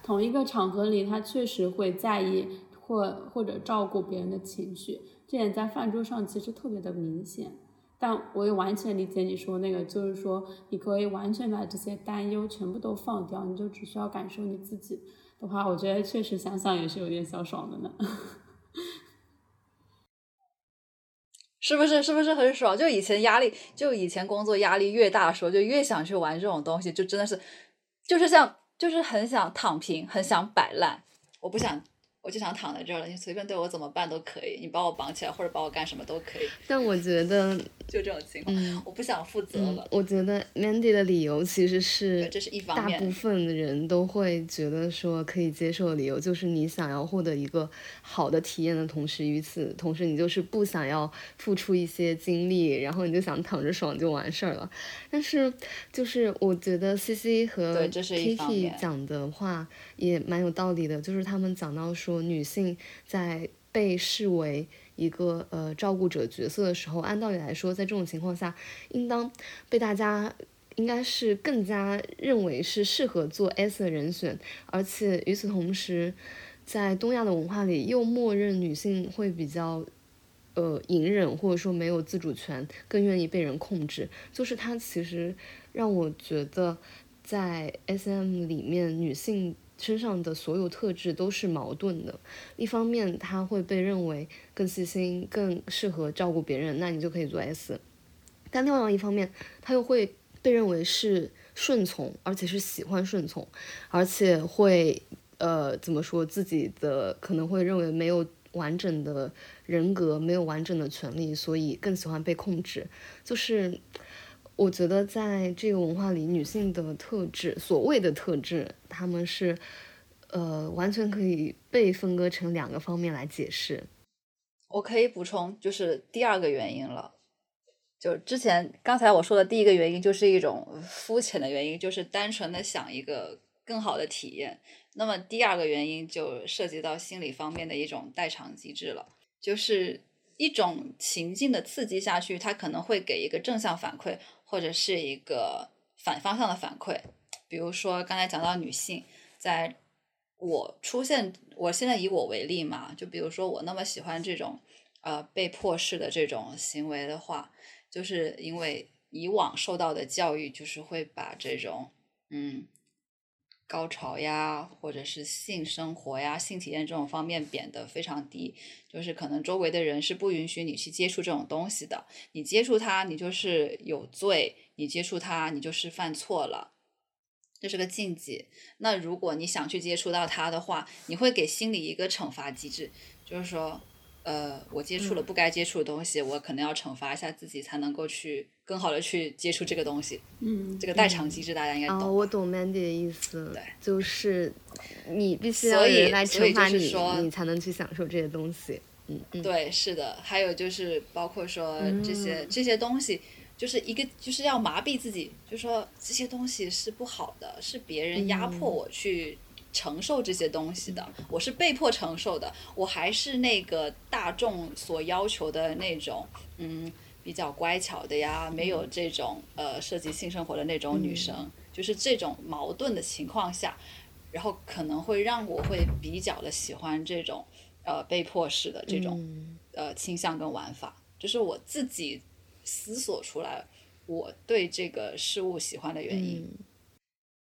同一个场合里，他确实会在意或或者照顾别人的情绪，这点在饭桌上其实特别的明显。但我也完全理解你说那个，就是说你可以完全把这些担忧全部都放掉，你就只需要感受你自己的话，我觉得确实想想也是有点小爽的呢。是不是是不是很爽？就以前压力，就以前工作压力越大的时候，就越想去玩这种东西，就真的是，就是像，就是很想躺平，很想摆烂，我不想。我就想躺在这儿了，你随便对我怎么办都可以，你把我绑起来或者把我干什么都可以。但我觉得 就这种情况，我不想负责了。我觉得 Mandy 的理由其实是，这是一方面，大部分的人都会觉得说可以接受的理由，就是你想要获得一个好的体验的同时，与此同时你就是不想要付出一些精力，然后你就想躺着爽就完事儿了。但是就是我觉得 C C 和 Kiki 讲的话也蛮有道理的，就是他们讲到说。女性在被视为一个呃照顾者角色的时候，按道理来说，在这种情况下，应当被大家应该是更加认为是适合做 S 的人选。而且与此同时，在东亚的文化里，又默认女性会比较呃隐忍，或者说没有自主权，更愿意被人控制。就是它其实让我觉得，在 SM 里面，女性。身上的所有特质都是矛盾的，一方面她会被认为更细心、更适合照顾别人，那你就可以做 S；但另外一方面，她又会被认为是顺从，而且是喜欢顺从，而且会呃怎么说自己的可能会认为没有完整的人格、没有完整的权利，所以更喜欢被控制，就是。我觉得在这个文化里，女性的特质，所谓的特质，她们是，呃，完全可以被分割成两个方面来解释。我可以补充，就是第二个原因了。就之前刚才我说的第一个原因，就是一种肤浅的原因，就是单纯的想一个更好的体验。那么第二个原因就涉及到心理方面的一种代偿机制了，就是一种情境的刺激下去，它可能会给一个正向反馈。或者是一个反方向的反馈，比如说刚才讲到女性，在我出现，我现在以我为例嘛，就比如说我那么喜欢这种呃被迫式的这种行为的话，就是因为以往受到的教育就是会把这种嗯。高潮呀，或者是性生活呀、性体验这种方面贬得非常低，就是可能周围的人是不允许你去接触这种东西的。你接触它，你就是有罪；你接触它，你就是犯错了，这是个禁忌。那如果你想去接触到它的话，你会给心理一个惩罚机制，就是说。呃，我接触了不该接触的东西，我可能要惩罚一下自己，才能够去更好的去接触这个东西。嗯，这个代偿机制大家应该懂。哦，我懂 Mandy 的意思。对，就是你必须要人来惩罚你，你才能去享受这些东西。嗯嗯。对，是的。还有就是包括说这些这些东西，就是一个就是要麻痹自己，就说这些东西是不好的，是别人压迫我去承受这些东西的，我是被迫承受的，我还是那个大众所要求的那种，嗯，比较乖巧的呀，没有这种呃涉及性生活的那种女生，就是这种矛盾的情况下，然后可能会让我会比较的喜欢这种呃被迫式的这种呃倾向跟玩法，就是我自己思索出来我对这个事物喜欢的原因。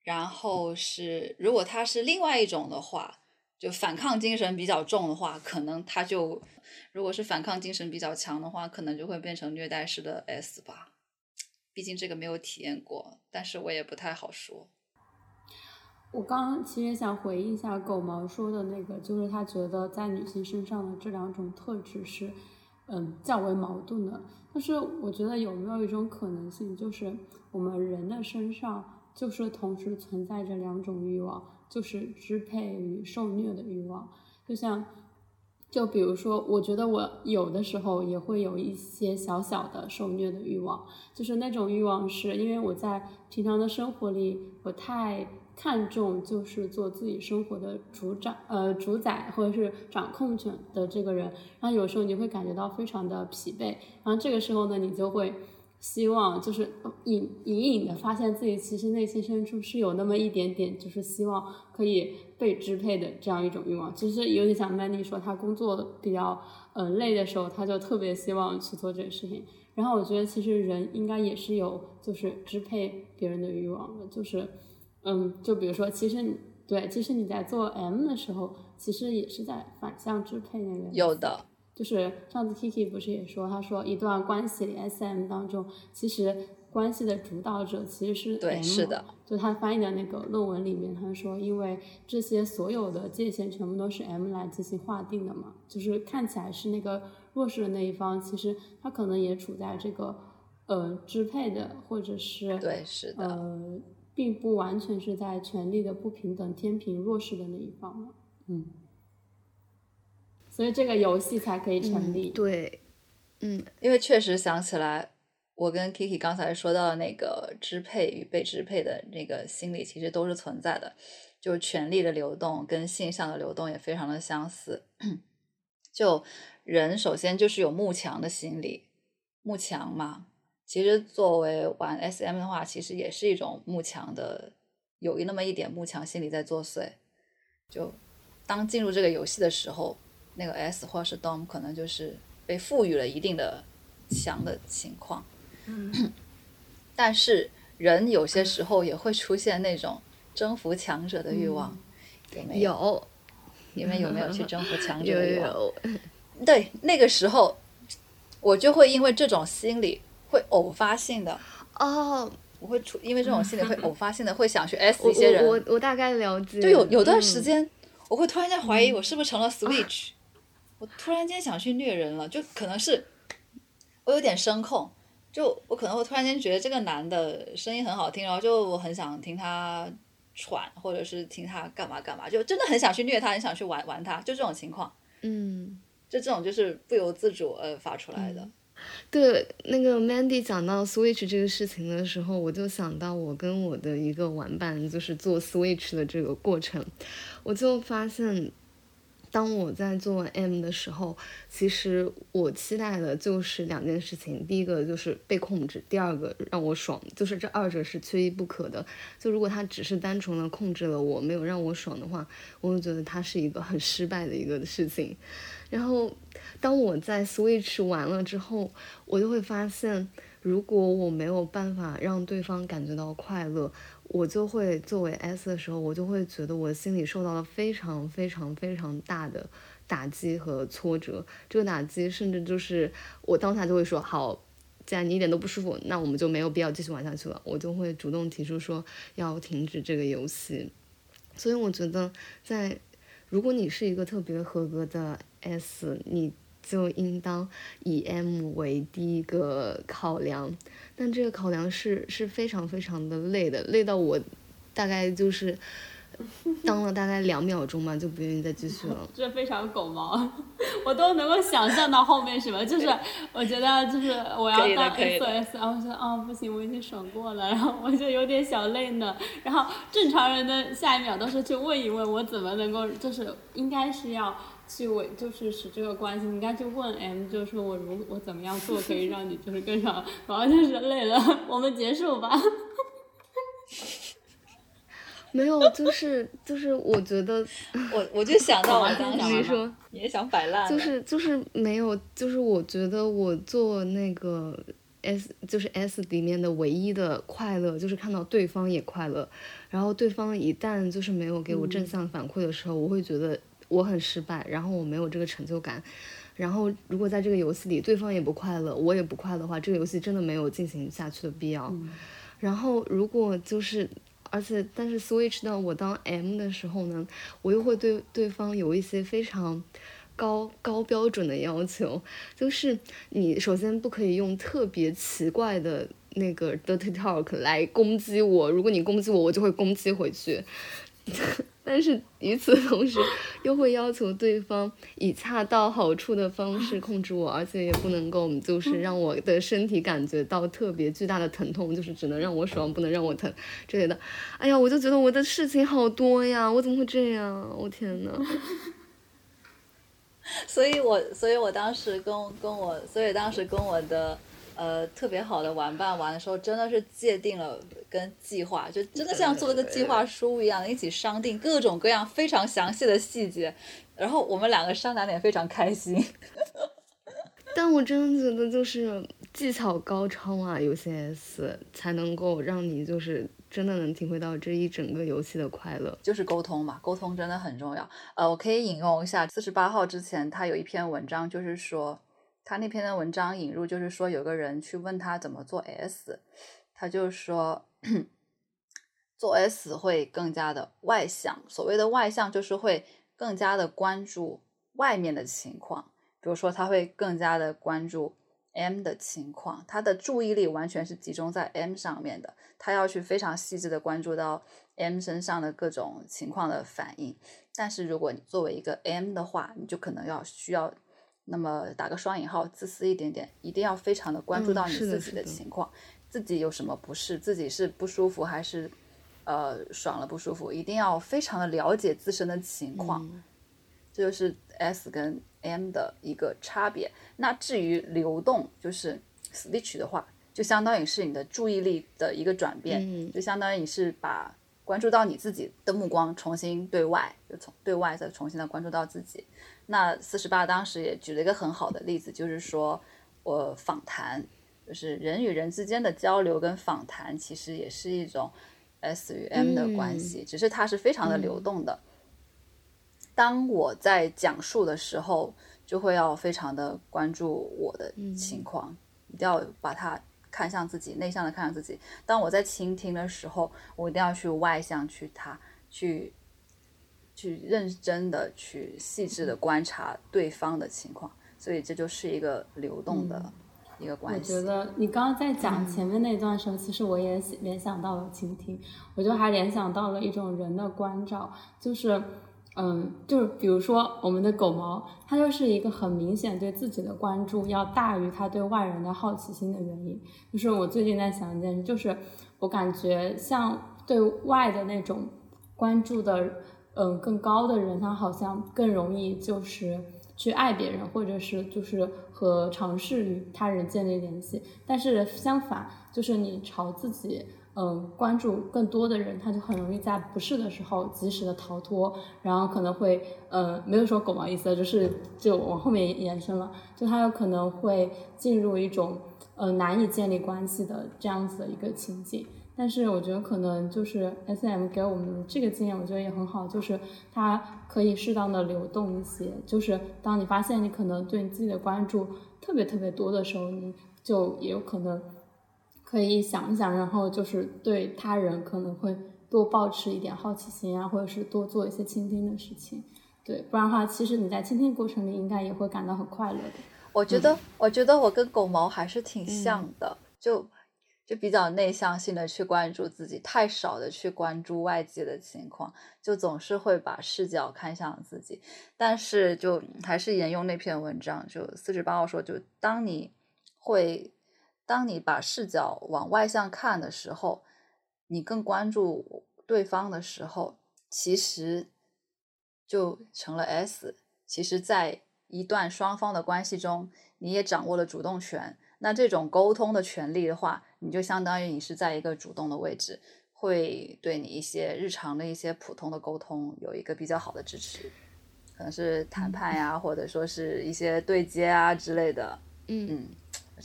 然后是，如果他是另外一种的话，就反抗精神比较重的话，可能他就，如果是反抗精神比较强的话，可能就会变成虐待式的 S 吧。毕竟这个没有体验过，但是我也不太好说。我刚刚其实想回忆一下狗毛说的那个，就是他觉得在女性身上的这两种特质是，嗯，较为矛盾的。但是我觉得有没有一种可能性，就是我们人的身上。就是同时存在着两种欲望，就是支配与受虐的欲望。就像，就比如说，我觉得我有的时候也会有一些小小的受虐的欲望，就是那种欲望是因为我在平常的生活里不太看重，就是做自己生活的主掌呃主宰或者是掌控权的这个人，然后有时候你会感觉到非常的疲惫，然后这个时候呢，你就会。希望就是隐隐隐的发现自己其实内心深处是有那么一点点，就是希望可以被支配的这样一种欲望。其实有点像 Mandy 说，他工作比较呃累的时候，他就特别希望去做这个事情。然后我觉得其实人应该也是有就是支配别人的欲望的，就是嗯，就比如说，其实对，其实你在做 M 的时候，其实也是在反向支配那个有的。就是上次 Kiki 不是也说，他说一段关系里 SM 当中，其实关系的主导者其实是 M，是的。就他翻译的那个论文里面，他说，因为这些所有的界限全部都是 M 来进行划定的嘛，就是看起来是那个弱势的那一方，其实他可能也处在这个呃支配的，或者是对是的，呃，并不完全是在权力的不平等天平弱势的那一方嘛，嗯。所以这个游戏才可以成立。对，嗯，因为确实想起来，我跟 Kiki 刚才说到的那个支配与被支配的那个心理，其实都是存在的。就权力的流动跟性向的流动也非常的相似。就人首先就是有慕强的心理，慕强嘛，其实作为玩 SM 的话，其实也是一种慕强的，有那么一点慕强心理在作祟。就当进入这个游戏的时候。那个 S 或者是 Dom 可能就是被赋予了一定的强的情况，但是人有些时候也会出现那种征服强者的欲望，有没有？你们有没有去征服强者的欲望？对，那个时候我就会因为这种心理会偶发性的哦，我会出因为这种心理会偶发性的会想去 S 一些人，我我大概了解，就有有段时间我会突然间怀疑我是不是成了 Switch。我突然间想去虐人了，就可能是我有点声控，就我可能会突然间觉得这个男的声音很好听，然后就我很想听他喘，或者是听他干嘛干嘛，就真的很想去虐他，很想去玩玩他，就这种情况。嗯，就这种就是不由自主呃发出来的。对，那个 Mandy 讲到 Switch 这个事情的时候，我就想到我跟我的一个玩伴就是做 Switch 的这个过程，我就发现。当我在做 M 的时候，其实我期待的就是两件事情，第一个就是被控制，第二个让我爽，就是这二者是缺一不可的。就如果他只是单纯的控制了我，没有让我爽的话，我就觉得他是一个很失败的一个事情。然后，当我在 Switch 完了之后，我就会发现，如果我没有办法让对方感觉到快乐。我就会作为 S 的时候，我就会觉得我心里受到了非常非常非常大的打击和挫折。这个打击甚至就是我当下就会说：“好，既然你一点都不舒服，那我们就没有必要继续玩下去了。”我就会主动提出说要停止这个游戏。所以我觉得，在如果你是一个特别合格的 S，你就应当以 M 为第一个考量。但这个考量是是非常非常的累的，累到我大概就是当了大概两秒钟吧，就不愿意再继续了。这非常狗毛，我都能够想象到后面什么，就是我觉得就是我要当 SOS，然后说哦不行，我已经爽过了，然后我就有点小累呢。然后正常人的下一秒都是去问一问我怎么能够，就是应该是要去我就是使这个关系，应该去问 M，就是说我如我怎么样做可以让你就是更少，然后就是累了，我们结束吧。没有，就是就是，我觉得我我就想到我当时说，你也想摆烂，就是就是没有，就是我觉得我做那个 S 就是 S 里面的唯一的快乐，就是看到对方也快乐，然后对方一旦就是没有给我正向反馈的时候，我会觉得我很失败，然后我没有这个成就感，然后如果在这个游戏里对方也不快乐，我也不快乐的话，这个游戏真的没有进行下去的必要。然后如果就是。而且，但是 switch 到我当 M 的时候呢，我又会对对方有一些非常高高标准的要求，就是你首先不可以用特别奇怪的那个 dirty talk 来攻击我，如果你攻击我，我就会攻击回去。但是与此同时，又会要求对方以恰到好处的方式控制我，而且也不能够就是让我的身体感觉到特别巨大的疼痛，就是只能让我爽，不能让我疼之类的。哎呀，我就觉得我的事情好多呀，我怎么会这样？我天呐。所以我，所以我当时跟跟我，所以当时跟我的。呃，特别好的玩伴玩的时候，真的是界定了跟计划，就真的像做了个计划书一样，一起商定各种各样非常详细的细节，然后我们两个商量的也非常开心。但我真的觉得就是技巧高超啊，有些 S 才能够让你就是真的能体会到这一整个游戏的快乐，就是沟通嘛，沟通真的很重要。呃，我可以引用一下四十八号之前他有一篇文章，就是说。他那篇的文章引入就是说，有个人去问他怎么做 S，他就说 做 S 会更加的外向。所谓的外向，就是会更加的关注外面的情况，比如说他会更加的关注 M 的情况，他的注意力完全是集中在 M 上面的，他要去非常细致的关注到 M 身上的各种情况的反应。但是如果你作为一个 M 的话，你就可能要需要。那么打个双引号，自私一点点，一定要非常的关注到你自己的情况，自己有什么不适，自己是不舒服还是呃爽了不舒服，一定要非常的了解自身的情况，这就是 S 跟 M 的一个差别。那至于流动，就是 switch 的话，就相当于是你的注意力的一个转变，就相当于你是把关注到你自己的目光重新对外，就从对外再重新的关注到自己。那四十八当时也举了一个很好的例子，就是说我访谈，就是人与人之间的交流跟访谈，其实也是一种 S 与 M 的关系，只是它是非常的流动的。当我在讲述的时候，就会要非常的关注我的情况，一定要把它看向自己，内向的看向自己。当我在倾听的时候，我一定要去外向，去他去。去认真的去细致的观察对方的情况，所以这就是一个流动的一个关系。我觉得你刚刚在讲前面那段时候，其实我也联想到了倾听，我就还联想到了一种人的关照，就是，嗯，就是比如说我们的狗毛，它就是一个很明显对自己的关注要大于他对外人的好奇心的原因。就是我最近在想一件事，就是我感觉像对外的那种关注的。嗯，更高的人，他好像更容易就是去爱别人，或者是就是和尝试与他人建立联系。但是相反，就是你朝自己嗯关注更多的人，他就很容易在不适的时候及时的逃脱，然后可能会呃没有说狗毛意思，就是就往后面延伸了，就他有可能会进入一种呃难以建立关系的这样子的一个情景。但是我觉得可能就是 S M 给我们这个经验，我觉得也很好，就是它可以适当的流动一些。就是当你发现你可能对你自己的关注特别特别多的时候，你就也有可能可以想一想，然后就是对他人可能会多保持一点好奇心啊，或者是多做一些倾听的事情。对，不然的话，其实你在倾听过程里应该也会感到很快乐的。我觉得，我觉得我跟狗毛还是挺像的，就。就比较内向性的去关注自己，太少的去关注外界的情况，就总是会把视角看向自己。但是就还是沿用那篇文章，就四十八号说，就当你会，当你把视角往外向看的时候，你更关注对方的时候，其实就成了 S。其实，在一段双方的关系中，你也掌握了主动权。那这种沟通的权利的话，你就相当于你是在一个主动的位置，会对你一些日常的一些普通的沟通有一个比较好的支持，可能是谈判呀，或者说是一些对接啊之类的。嗯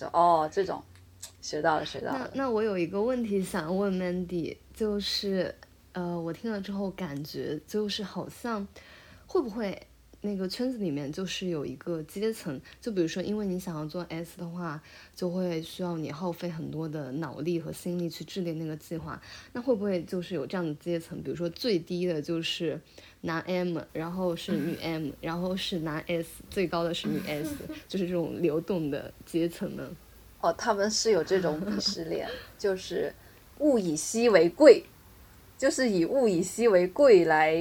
哦，这种学到了，学到了。那那我有一个问题想问 Mandy，就是呃，我听了之后感觉就是好像会不会？那个圈子里面就是有一个阶层，就比如说，因为你想要做 S 的话，就会需要你耗费很多的脑力和心力去制定那个计划。那会不会就是有这样的阶层？比如说最低的就是男 M，然后是女 M，然后是男 S，最高的是女 S，就是这种流动的阶层呢？哦，他们是有这种鄙视链，就是物以稀为贵，就是以物以稀为贵来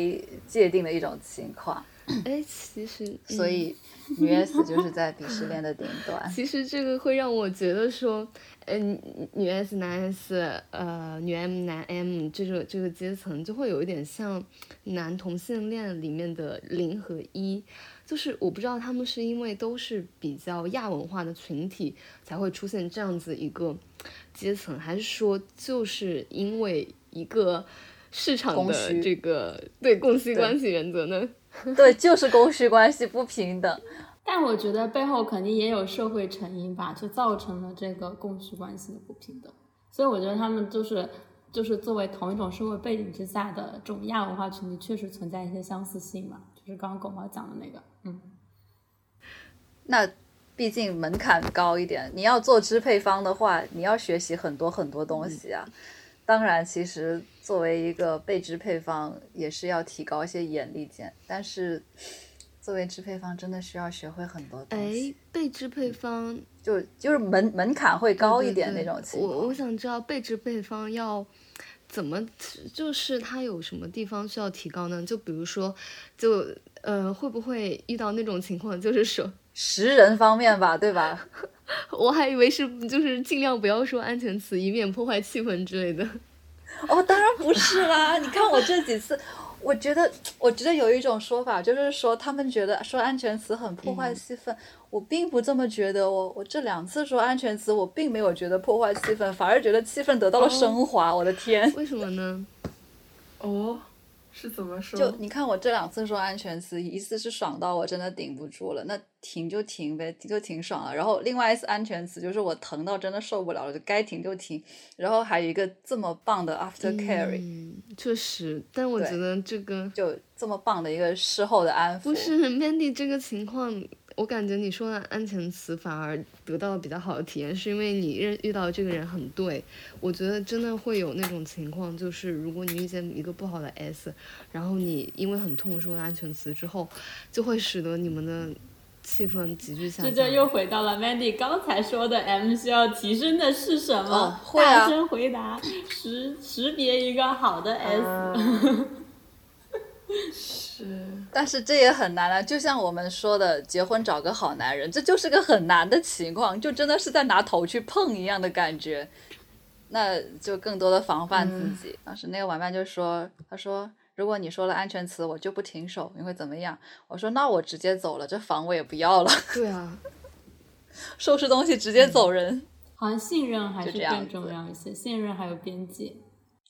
界定的一种情况。哎，其实，所以女 S 就是在鄙视链的顶端。其实这个会让我觉得说，嗯，女 S 男 S，呃，女 M 男 M，这个这个阶层就会有一点像男同性恋里面的零和一，就是我不知道他们是因为都是比较亚文化的群体才会出现这样子一个阶层，还是说就是因为一个市场的这个对供需关系原则呢？对，就是供需关系不平等。但我觉得背后肯定也有社会成因吧，就造成了这个供需关系的不平等。所以我觉得他们就是就是作为同一种社会背景之下的这种亚文化群体，确实存在一些相似性嘛。就是刚刚狗毛讲的那个，嗯。那毕竟门槛高一点，你要做支配方的话，你要学习很多很多东西啊。当然，其实作为一个被支配方，也是要提高一些眼力见。但是，作为支配方，真的需要学会很多东西。哎，被支配方就就是门门槛会高一点那种情况。我我想知道被支配方要怎么，就是他有什么地方需要提高呢？就比如说，就呃，会不会遇到那种情况，就是说识人方面吧，对吧？我还以为是就是尽量不要说安全词，以免破坏气氛之类的。哦，当然不是啦！你看我这几次，我觉得，我觉得有一种说法，就是说他们觉得说安全词很破坏气氛，我并不这么觉得。我我这两次说安全词，我并没有觉得破坏气氛，反而觉得气氛得到了升华。我的天，为什么呢？哦。是怎么说？就你看我这两次说安全词，一次是爽到我真的顶不住了，那停就停呗，就挺爽了。然后另外一次安全词就是我疼到真的受不了了，就该停就停。然后还有一个这么棒的 after care，嗯，确实，但我觉得这个就这么棒的一个事后的安抚。不是 Mandy 这个情况。我感觉你说的安全词反而得到了比较好的体验，是因为你认遇到这个人很对。我觉得真的会有那种情况，就是如果你遇见一个不好的 S，然后你因为很痛说了安全词之后，就会使得你们的气氛急剧下降。这就又回到了 Mandy 刚才说的，M 需要提升的是什么？大声回答，识识别一个好的 S。是，但是这也很难啊！就像我们说的，结婚找个好男人，这就是个很难的情况，就真的是在拿头去碰一样的感觉。那就更多的防范自己。当时那个玩伴就说：“他说，如果你说了安全词，我就不停手，你会怎么样？”我说：“那我直接走了，这房我也不要了。”对啊，收拾东西直接走人。好像信任还是更重要一些，信任还有边界。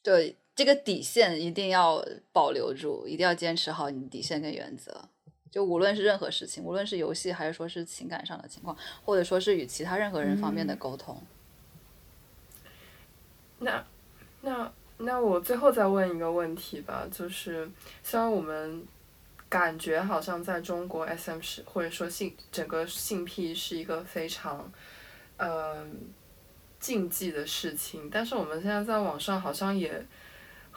对。这个底线一定要保留住，一定要坚持好你的底线跟原则。就无论是任何事情，无论是游戏还是说是情感上的情况，或者说是与其他任何人方面的沟通。那那那我最后再问一个问题吧，就是虽然我们感觉好像在中国 SM 是或者说性整个性癖是一个非常呃禁忌的事情，但是我们现在在网上好像也。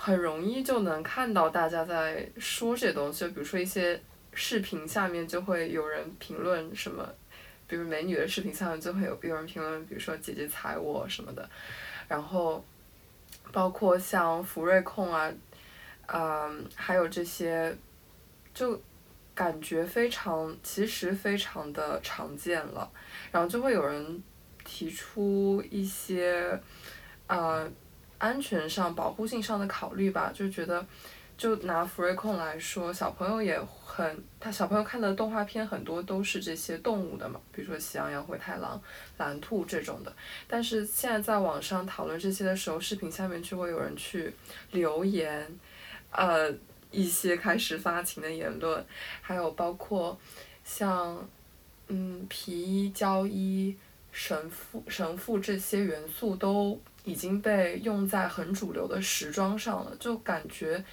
很容易就能看到大家在说这些东西，就比如说一些视频下面就会有人评论什么，比如美女的视频下面就会有有人评论，比如说姐姐踩我什么的，然后包括像福瑞控啊，嗯，还有这些，就感觉非常，其实非常的常见了，然后就会有人提出一些，呃，安全上、保护性上的考虑吧，就觉得。就拿福瑞控来说，小朋友也很，他小朋友看的动画片很多都是这些动物的嘛，比如说喜羊羊、灰太狼、蓝兔这种的。但是现在在网上讨论这些的时候，视频下面就会有人去留言，呃，一些开始发情的言论，还有包括像，嗯，皮衣、胶衣、神父、神父这些元素都已经被用在很主流的时装上了，就感觉。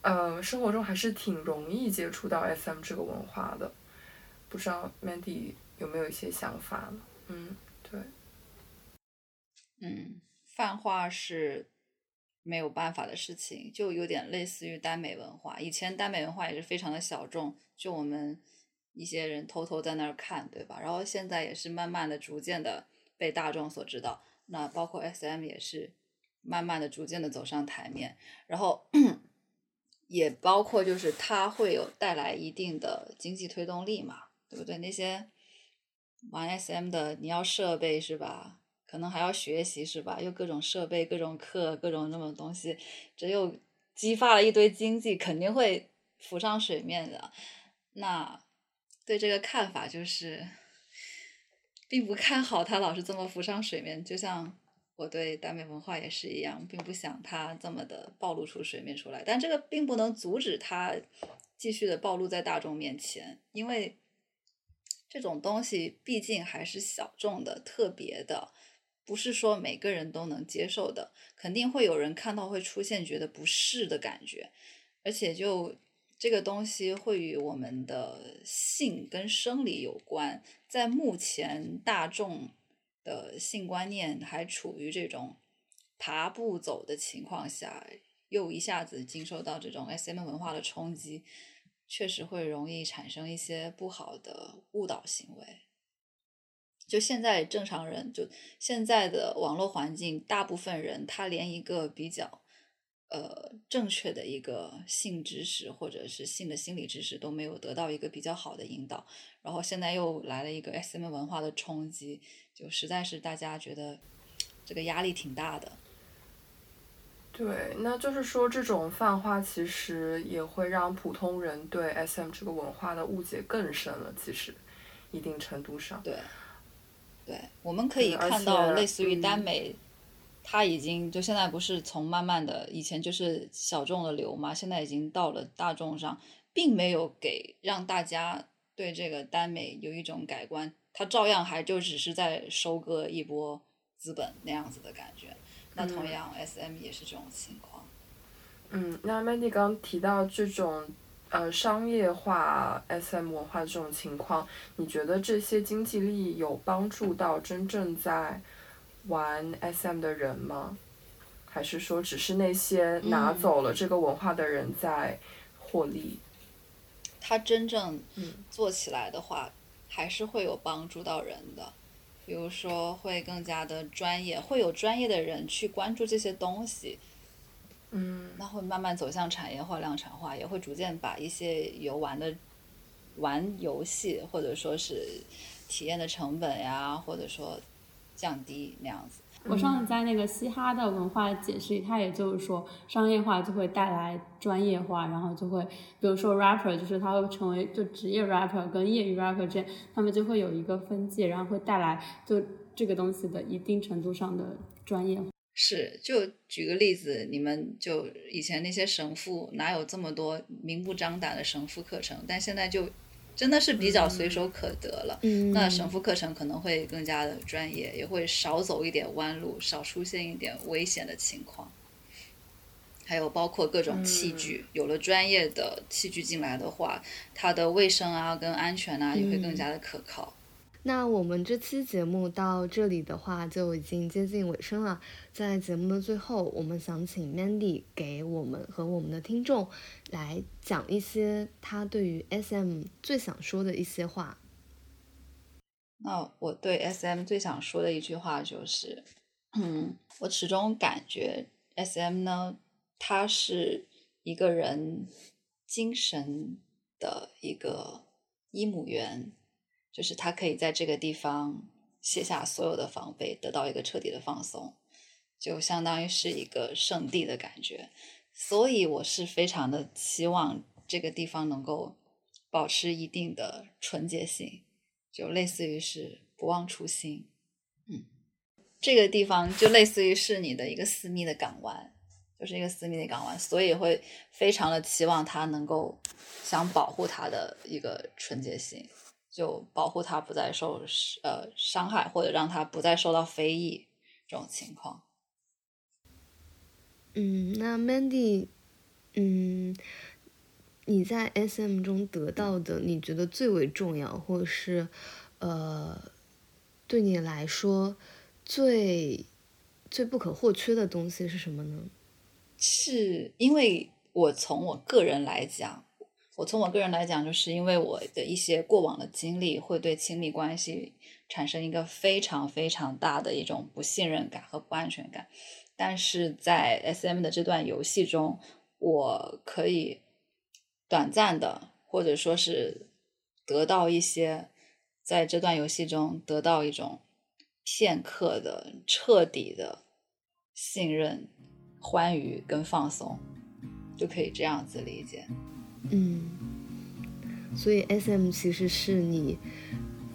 呃，生活中还是挺容易接触到 SM 这个文化的，不知道 Mandy 有没有一些想法呢？嗯，对，嗯，泛化是没有办法的事情，就有点类似于耽美文化。以前耽美文化也是非常的小众，就我们一些人偷偷在那儿看，对吧？然后现在也是慢慢的、逐渐的被大众所知道。那包括 SM 也是慢慢的、逐渐的走上台面，然后。也包括就是它会有带来一定的经济推动力嘛，对不对？那些玩 SM 的，你要设备是吧？可能还要学习是吧？又各种设备、各种课、各种那么东西，这又激发了一堆经济，肯定会浮上水面的。那对这个看法就是，并不看好他老是这么浮上水面，就像。我对耽美文化也是一样，并不想它这么的暴露出水面出来，但这个并不能阻止它继续的暴露在大众面前，因为这种东西毕竟还是小众的、特别的，不是说每个人都能接受的，肯定会有人看到会出现觉得不适的感觉，而且就这个东西会与我们的性跟生理有关，在目前大众。的性观念还处于这种爬步走的情况下，又一下子经受到这种 SM 文化的冲击，确实会容易产生一些不好的误导行为。就现在正常人，就现在的网络环境，大部分人他连一个比较呃正确的一个性知识或者是性的心理知识都没有得到一个比较好的引导，然后现在又来了一个 SM 文化的冲击。就实在是大家觉得这个压力挺大的。对，那就是说这种泛化其实也会让普通人对 SM 这个文化的误解更深了。其实，一定程度上。对。对，我们可以看到，类似于耽美，它已经就现在不是从慢慢的以前就是小众的流嘛，现在已经到了大众上，并没有给让大家对这个耽美有一种改观。它照样还就只是在收割一波资本那样子的感觉，那同样 S M 也是这种情况。嗯，那 Mandy 刚提到这种呃商业化 S M 文化的这种情况，你觉得这些经济利益有帮助到真正在玩 S M 的人吗？还是说只是那些拿走了这个文化的人在获利？他真正做起来的话。还是会有帮助到人的，比如说会更加的专业，会有专业的人去关注这些东西，嗯，那会慢慢走向产业化、量产化，也会逐渐把一些游玩的玩游戏或者说是体验的成本呀，或者说降低那样子。我上次在那个嘻哈的文化解释里，他也就是说，商业化就会带来专业化，然后就会，比如说 rapper，就是他会成为就职业 rapper 跟业余 rapper 之间，他们就会有一个分界，然后会带来就这个东西的一定程度上的专业。是，就举个例子，你们就以前那些神父哪有这么多明目张胆的神父课程，但现在就。真的是比较随手可得了，那神父课程可能会更加的专业，也会少走一点弯路，少出现一点危险的情况。还有包括各种器具，有了专业的器具进来的话，它的卫生啊跟安全啊也会更加的可靠。那我们这期节目到这里的话，就已经接近尾声了。在节目的最后，我们想请 Mandy 给我们和我们的听众来讲一些他对于 SM 最想说的一些话。那我对 SM 最想说的一句话就是：嗯，我始终感觉 SM 呢，它是一个人精神的一个伊母园，就是他可以在这个地方卸下所有的防备，得到一个彻底的放松，就相当于是一个圣地的感觉。所以我是非常的期望这个地方能够保持一定的纯洁性，就类似于是不忘初心。嗯，这个地方就类似于是你的一个私密的港湾，就是一个私密的港湾，所以会非常的期望它能够想保护它的一个纯洁性，就保护他不再受呃伤害，或者让他不再受到非议这种情况。嗯，那 Mandy，嗯，你在 SM 中得到的，你觉得最为重要，或者是呃，对你来说最最不可或缺的东西是什么呢？是因为我从我个人来讲，我从我个人来讲，就是因为我的一些过往的经历，会对亲密关系产生一个非常非常大的一种不信任感和不安全感。但是在 S.M 的这段游戏中，我可以短暂的，或者说是得到一些，在这段游戏中得到一种片刻的、彻底的信任、欢愉跟放松，就可以这样子理解。嗯所以 S M 其实是你，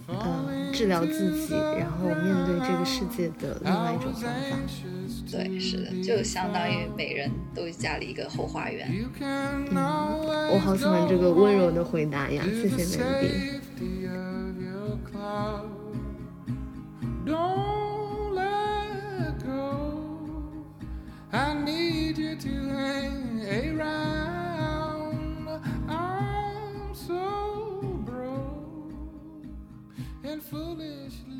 呃，治疗自己，然后面对这个世界的另外一种方法。对，是的，就相当于每人都加了一个后花园。嗯，我好喜欢这个温柔的回答呀，谢谢美丽。I need you to hang around. so broke and foolishly.